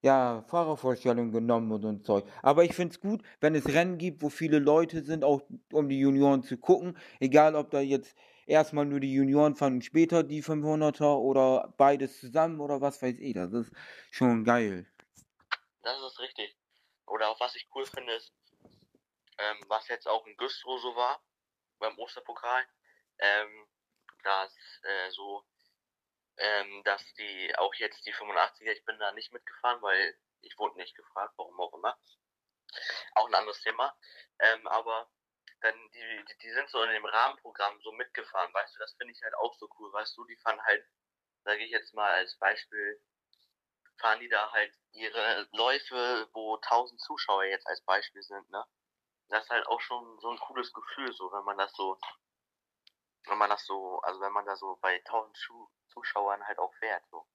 ja, Fahrervorstellungen genommen und, und Zeug. Aber ich finde es gut, wenn es Rennen gibt, wo viele Leute sind, auch um die Junioren zu gucken. Egal, ob da jetzt erstmal nur die Junioren fahren und später die 500er oder beides zusammen oder was weiß ich. Das ist schon geil. Das ist richtig. Oder auch was ich cool finde, ist, ähm, was jetzt auch in Güstrow so war, beim Osterpokal, ähm, dass äh, so, ähm, dass die auch jetzt die 85er, ich bin da nicht mitgefahren, weil ich wurde nicht gefragt, warum auch immer. Auch ein anderes Thema. Ähm, aber dann die, die, die sind so in dem Rahmenprogramm so mitgefahren, weißt du, das finde ich halt auch so cool, weißt du, die fahren halt, sage ich jetzt mal als Beispiel, fahren die da halt ihre Läufe, wo tausend Zuschauer jetzt als Beispiel sind, ne? Das ist halt auch schon so ein cooles Gefühl, so, wenn man das so, wenn man das so, also wenn man da so bei tausend Zuschauern halt auch fährt, so.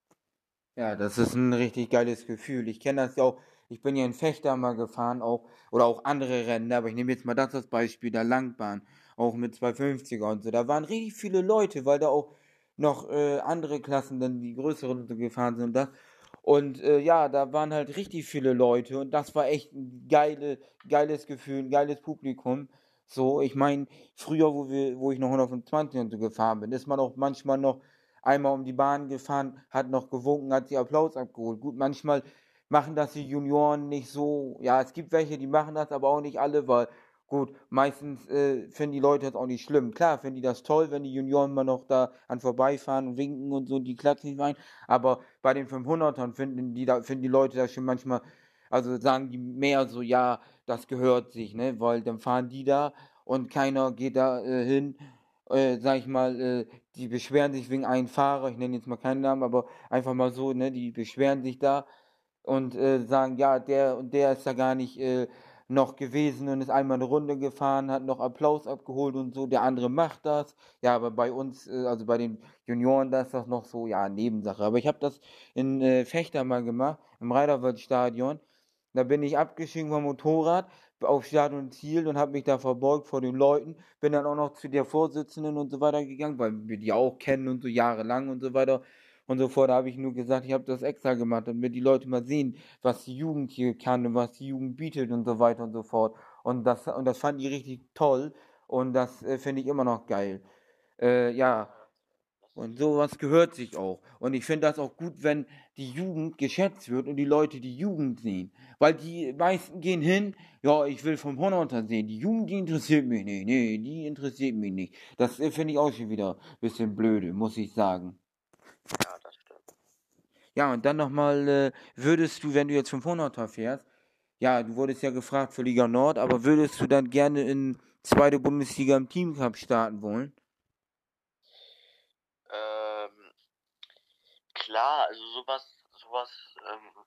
Ja, das ist ein richtig geiles Gefühl. Ich kenne das ja auch ich bin ja in Fechter mal gefahren, auch, oder auch andere Rennen, aber ich nehme jetzt mal das als Beispiel, der Langbahn, auch mit 250er und so. Da waren richtig viele Leute, weil da auch noch äh, andere Klassen, dann die größeren so gefahren sind und das. Und äh, ja, da waren halt richtig viele Leute und das war echt ein geile, geiles Gefühl, ein geiles Publikum. So, ich meine, früher, wo, wir, wo ich noch 125 und so gefahren bin, ist man auch manchmal noch einmal um die Bahn gefahren, hat noch gewunken, hat die Applaus abgeholt. Gut, manchmal machen das die Junioren nicht so. Ja, es gibt welche, die machen das, aber auch nicht alle, weil gut, meistens äh, finden die Leute das auch nicht schlimm. Klar, finden die das toll, wenn die Junioren mal noch da an vorbeifahren und winken und so, die klatschen nicht rein. Aber bei den 500ern finden die, da, finden die Leute das schon manchmal, also sagen die mehr so, ja, das gehört sich, ne, weil dann fahren die da und keiner geht da äh, hin. Äh, sag ich mal, äh, die beschweren sich wegen einem Fahrer, ich nenne jetzt mal keinen Namen, aber einfach mal so, ne, die beschweren sich da und äh, sagen, ja, der und der ist da gar nicht äh, noch gewesen und ist einmal eine Runde gefahren, hat noch Applaus abgeholt und so, der andere macht das. Ja, aber bei uns, äh, also bei den Junioren, da ist das noch so, ja, Nebensache. Aber ich habe das in äh, Fechter mal gemacht, im Reiderwaldstadion. Da bin ich abgestiegen vom Motorrad auf Start und Ziel und habe mich da verbeugt vor den Leuten. Bin dann auch noch zu der Vorsitzenden und so weiter gegangen, weil wir die auch kennen und so jahrelang und so weiter und so fort. Da habe ich nur gesagt, ich habe das extra gemacht, damit die Leute mal sehen, was die Jugend hier kann und was die Jugend bietet und so weiter und so fort. Und das, und das fand ich richtig toll und das äh, finde ich immer noch geil. Äh, ja. Und sowas gehört sich auch. Und ich finde das auch gut, wenn die Jugend geschätzt wird und die Leute die Jugend sehen. Weil die meisten gehen hin, ja, ich will vom Honor sehen. Die Jugend, die interessiert mich nicht. Nee, die interessiert mich nicht. Das finde ich auch schon wieder ein bisschen blöde, muss ich sagen. Ja, und dann nochmal, äh, würdest du, wenn du jetzt vom Honor fährst, ja, du wurdest ja gefragt für Liga Nord, aber würdest du dann gerne in zweite Bundesliga im Team Cup starten wollen? klar, also sowas, sowas, ähm,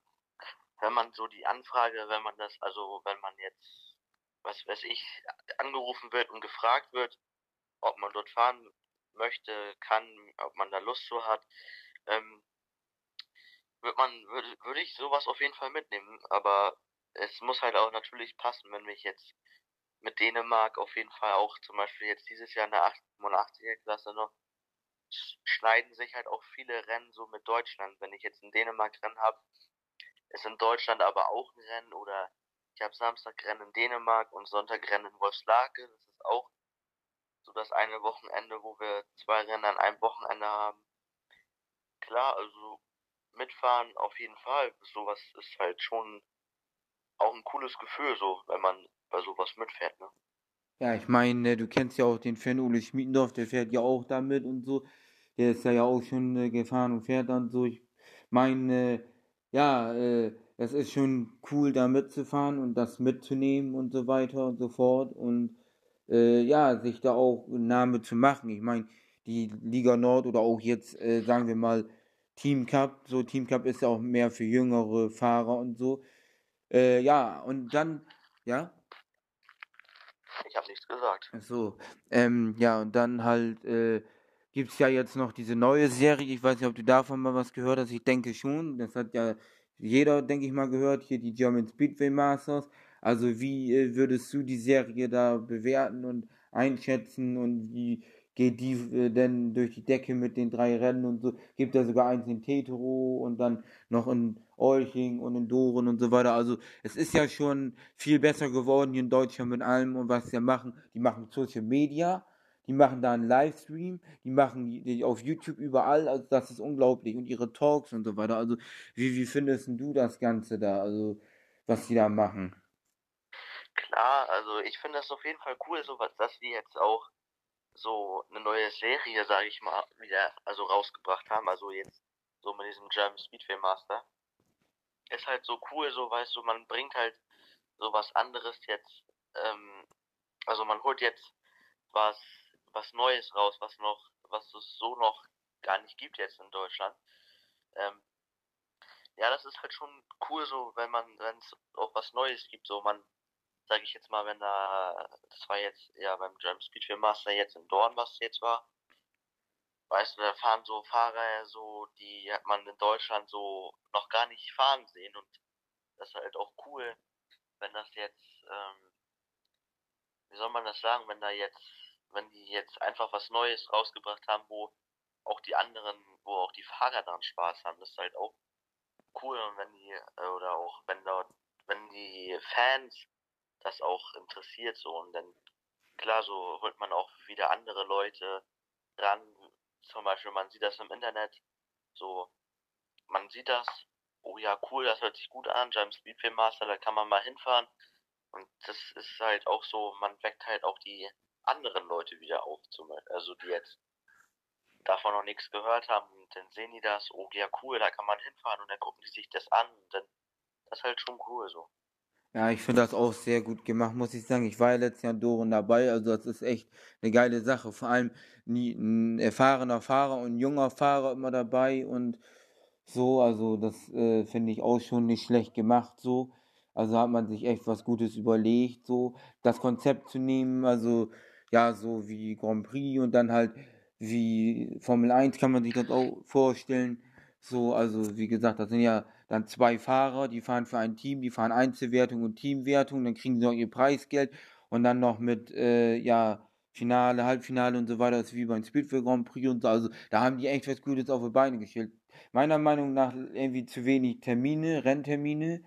wenn man so die Anfrage, wenn man das, also wenn man jetzt, was weiß ich, angerufen wird und gefragt wird, ob man dort fahren möchte, kann, ob man da Lust zu hat, ähm, würde man, würde, würde ich sowas auf jeden Fall mitnehmen, aber es muss halt auch natürlich passen, wenn ich jetzt mit Dänemark auf jeden Fall auch zum Beispiel jetzt dieses Jahr in der 88er Klasse noch schneiden sich halt auch viele Rennen so mit Deutschland. Wenn ich jetzt ein Dänemark-Rennen habe, ist in Deutschland aber auch ein Rennen oder ich habe Samstag-Rennen in Dänemark und Sonntag-Rennen in Wolfslake. Das ist auch so das eine Wochenende, wo wir zwei Rennen an einem Wochenende haben. Klar, also mitfahren auf jeden Fall. Sowas ist halt schon auch ein cooles Gefühl, so, wenn man bei sowas mitfährt, ne? Ja, ich meine, du kennst ja auch den Fan Uli Schmiedendorf, der fährt ja auch damit und so. Der ist ja, auch schon äh, gefahren und fährt dann so. Ich meine, ja, äh, es ist schon cool, da mitzufahren und das mitzunehmen und so weiter und so fort. Und äh, ja, sich da auch einen Name zu machen. Ich meine, die Liga Nord oder auch jetzt, äh, sagen wir mal, Team Cup. So, Team Cup ist ja auch mehr für jüngere Fahrer und so. Äh, ja, und dann, ja. Ich habe nichts gesagt. Ach so. Ähm, ja, und dann halt äh, gibt es ja jetzt noch diese neue Serie. Ich weiß nicht, ob du davon mal was gehört hast. Ich denke schon. Das hat ja jeder, denke ich mal, gehört. Hier die German Speedway Masters. Also wie äh, würdest du die Serie da bewerten und einschätzen und wie geht die äh, denn durch die Decke mit den drei Rennen und so? Gibt ja sogar eins in Tetero und dann noch in Olching und in Doren und so weiter. Also es ist ja schon viel besser geworden hier in Deutschland mit allem und was sie machen. Die machen Social Media, die machen da einen Livestream, die machen die auf YouTube überall, also das ist unglaublich und ihre Talks und so weiter. Also wie, wie findest du das Ganze da, also was die da machen? Klar, also ich finde das auf jeden Fall cool, so was, dass die jetzt auch so eine neue Serie, sage ich mal, wieder also rausgebracht haben. Also jetzt so mit diesem German Speedway Master ist halt so cool, so weißt du, man bringt halt so was anderes jetzt, ähm, also man holt jetzt was, was Neues raus, was noch, was es so noch gar nicht gibt jetzt in Deutschland. Ähm, ja, das ist halt schon cool, so wenn man, wenn es auch was Neues gibt, so man, sage ich jetzt mal, wenn da, das war jetzt ja beim German Speedway Master jetzt in Dorn, was jetzt war, weißt du, da fahren so Fahrer so, die hat man in Deutschland so noch gar nicht fahren sehen und das ist halt auch cool, wenn das jetzt, ähm, wie soll man das sagen, wenn da jetzt, wenn die jetzt einfach was Neues rausgebracht haben, wo auch die anderen, wo auch die Fahrer daran Spaß haben, das ist halt auch cool und wenn die, äh, oder auch wenn dort, wenn die Fans das auch interessiert so und dann, klar, so holt man auch wieder andere Leute ran, zum Beispiel, man sieht das im Internet, so, man sieht das, oh ja, cool, das hört sich gut an, James Speedway Master, da kann man mal hinfahren. Und das ist halt auch so, man weckt halt auch die anderen Leute wieder auf, zum Beispiel, also die jetzt davon noch nichts gehört haben, und dann sehen die das, oh ja, cool, da kann man hinfahren und dann gucken die sich das an und dann, das ist halt schon cool so. Ja, ich finde das auch sehr gut gemacht, muss ich sagen. Ich war ja letztes Jahr in Doren dabei, also das ist echt eine geile Sache. Vor allem ein erfahrener Fahrer und ein junger Fahrer immer dabei und so, also das äh, finde ich auch schon nicht schlecht gemacht so. Also hat man sich echt was Gutes überlegt, so das Konzept zu nehmen, also ja, so wie Grand Prix und dann halt wie Formel 1 kann man sich das auch vorstellen. So, also wie gesagt, das sind ja dann zwei Fahrer, die fahren für ein Team, die fahren Einzelwertung und Teamwertung, dann kriegen sie noch ihr Preisgeld und dann noch mit, äh, ja, Finale, Halbfinale und so weiter, das ist wie beim Speedway Grand Prix und so, also da haben die echt was Gutes auf die Beine gestellt. Meiner Meinung nach irgendwie zu wenig Termine, Renntermine,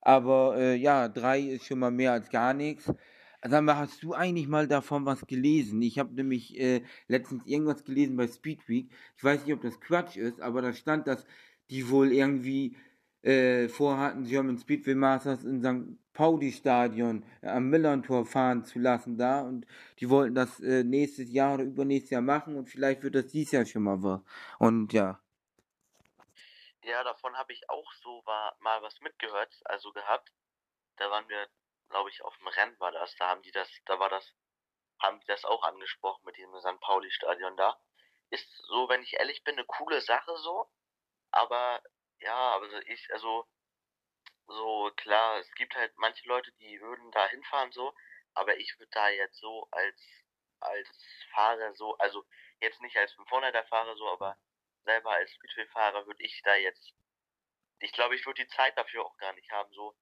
aber äh, ja, drei ist schon mal mehr als gar nichts. Sag mal, hast du eigentlich mal davon was gelesen? Ich habe nämlich äh, letztens irgendwas gelesen bei Speedweek. Ich weiß nicht, ob das Quatsch ist, aber da stand, dass die wohl irgendwie äh, vorhatten, German Speedway Masters in St. Pauli-Stadion äh, am Millern-Tor fahren zu lassen da und die wollten das äh, nächstes Jahr oder übernächstes Jahr machen und vielleicht wird das dieses Jahr schon mal was. Und ja. Ja, davon habe ich auch so war, mal was mitgehört, also gehabt. Da waren wir, glaube ich, auf dem Rennen war das. Da haben die das, da war das, haben die das auch angesprochen mit diesem St. Pauli-Stadion da. Ist so, wenn ich ehrlich bin, eine coole Sache so. Aber ja, aber ich, also so klar, es gibt halt manche Leute, die würden da hinfahren so, aber ich würde da jetzt so als als Fahrer so, also jetzt nicht als 500er Fahrer so, aber selber als Speedway-Fahrer würde ich da jetzt, ich glaube, ich würde die Zeit dafür auch gar nicht haben so.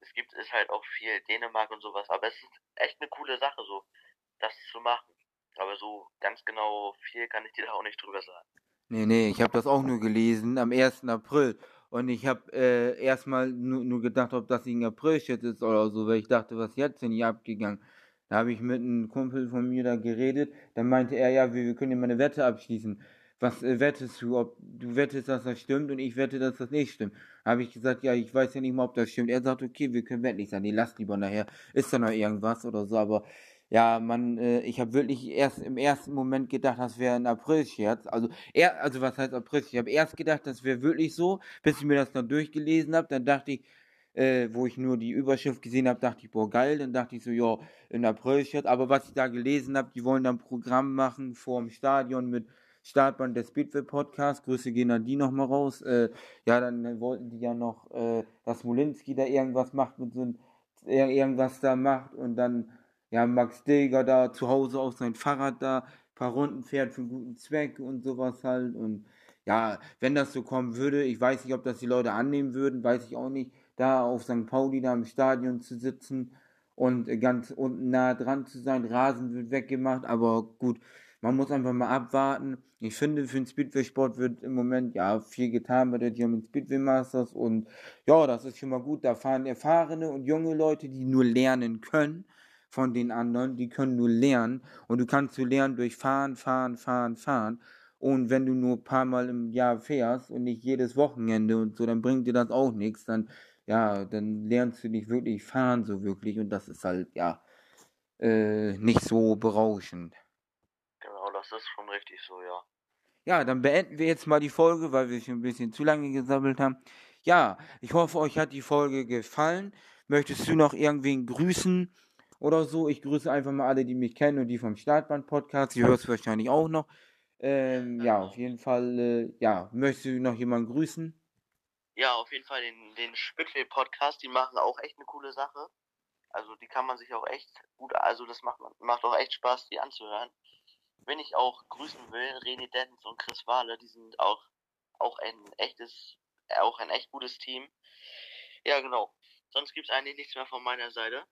Es gibt ist halt auch viel Dänemark und sowas, aber es ist echt eine coole Sache so, das zu machen. Aber so ganz genau viel kann ich dir da auch nicht drüber sagen. Nee, nee, ich habe das auch nur gelesen am 1. April. Und ich habe äh, erstmal nur, nur gedacht, ob das ein April-Shit ist oder so, weil ich dachte, was jetzt denn hier abgegangen? Da habe ich mit einem Kumpel von mir da geredet. Dann meinte er, ja, wir, wir können ja mal eine Wette abschließen. Was äh, wettest du? Ob du wettest, dass das stimmt und ich wette, dass das nicht stimmt. Habe ich gesagt, ja, ich weiß ja nicht mal, ob das stimmt. Er sagt, okay, wir können wettlich sein. Nee, lass lieber nachher. Ist da noch irgendwas oder so, aber ja, man, äh, ich habe wirklich erst im ersten Moment gedacht, das wäre ein April-Scherz. Also, also was heißt April? Ich habe erst gedacht, das wäre wirklich so, bis ich mir das dann durchgelesen habe. Dann dachte ich, äh, wo ich nur die Überschrift gesehen habe, dachte ich, boah, geil. Dann dachte ich so, ja, ein April-Scherz. Aber was ich da gelesen habe, die wollen dann Programm machen vor dem Stadion mit Startband der Speedway Podcast. Grüße gehen an die nochmal raus. Äh, ja, dann wollten die ja noch, äh, dass Molinski da irgendwas macht mit so ein, irgendwas da macht und dann ja, Max Deger da zu Hause auf sein Fahrrad da, ein paar Runden fährt für einen guten Zweck und sowas halt. Und ja, wenn das so kommen würde, ich weiß nicht, ob das die Leute annehmen würden, weiß ich auch nicht, da auf St. Pauli da im Stadion zu sitzen und ganz unten nah dran zu sein. Rasen wird weggemacht, aber gut, man muss einfach mal abwarten. Ich finde, für den Speedway-Sport wird im Moment ja viel getan bei der German Speedway Masters und ja, das ist schon mal gut. Da fahren erfahrene und junge Leute, die nur lernen können von den anderen, die können nur lernen und du kannst nur lernen durch Fahren, Fahren, Fahren, Fahren. Und wenn du nur ein paar Mal im Jahr fährst und nicht jedes Wochenende und so, dann bringt dir das auch nichts. Dann, ja, dann lernst du nicht wirklich fahren so wirklich und das ist halt, ja, äh, nicht so berauschend. Genau, das ist schon richtig so, ja. Ja, dann beenden wir jetzt mal die Folge, weil wir schon ein bisschen zu lange gesammelt haben. Ja, ich hoffe, euch hat die Folge gefallen. Möchtest du noch irgendwen grüßen? Oder so. Ich grüße einfach mal alle, die mich kennen und die vom Startband-Podcast. Ihr hört es wahrscheinlich auch noch. Ähm, ja, auf jeden Fall, äh, ja, möchtest du noch jemanden grüßen? Ja, auf jeden Fall den, den Spitway-Podcast, die machen auch echt eine coole Sache. Also die kann man sich auch echt gut, also das macht, macht auch echt Spaß, die anzuhören. Wenn ich auch grüßen will, René Dens und Chris Wahle, die sind auch, auch ein echtes, auch ein echt gutes Team. Ja, genau. Sonst gibt es eigentlich nichts mehr von meiner Seite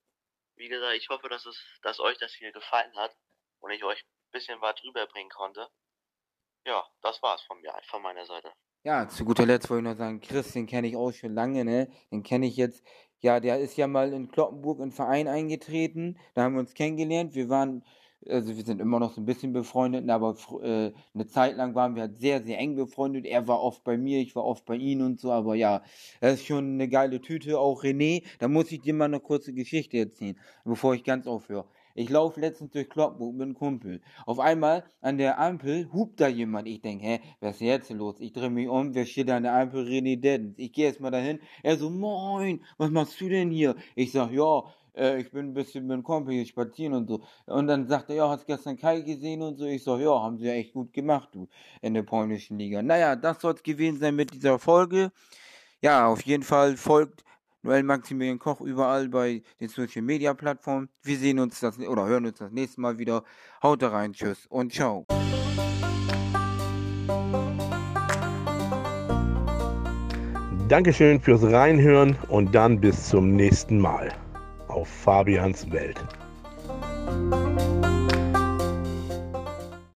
wie gesagt, ich hoffe, dass es, dass euch das hier gefallen hat und ich euch ein bisschen was rüberbringen konnte. Ja, das war's von mir, von meiner Seite. Ja, zu guter Letzt wollte ich noch sagen, Chris, den kenne ich auch schon lange, ne? Den kenne ich jetzt, ja, der ist ja mal in Kloppenburg in Verein eingetreten, da haben wir uns kennengelernt, wir waren also wir sind immer noch so ein bisschen befreundet, aber äh, eine Zeit lang waren wir halt sehr, sehr eng befreundet. Er war oft bei mir, ich war oft bei ihm und so, aber ja, das ist schon eine geile Tüte. Auch René, da muss ich dir mal eine kurze Geschichte erzählen, bevor ich ganz aufhöre. Ich laufe letztens durch Kloppenburg mit einem Kumpel. Auf einmal an der Ampel hupt da jemand. Ich denke, hä, was ist jetzt los? Ich drehe mich um, wer steht da an der Ampel? René Deddens. Ich gehe erstmal dahin. Er so, moin, was machst du denn hier? Ich sag, ja, äh, ich bin ein bisschen mit dem Kumpel hier spazieren und so. Und dann sagt er, ja, hast gestern Kai gesehen und so. Ich so, ja, haben sie ja echt gut gemacht, du, in der polnischen Liga. Naja, das soll es gewesen sein mit dieser Folge. Ja, auf jeden Fall folgt Noel Maximilian Koch überall bei den Social Media Plattformen. Wir sehen uns das oder hören uns das nächste Mal wieder. Haut rein, tschüss und ciao. Dankeschön fürs Reinhören und dann bis zum nächsten Mal auf Fabians Welt.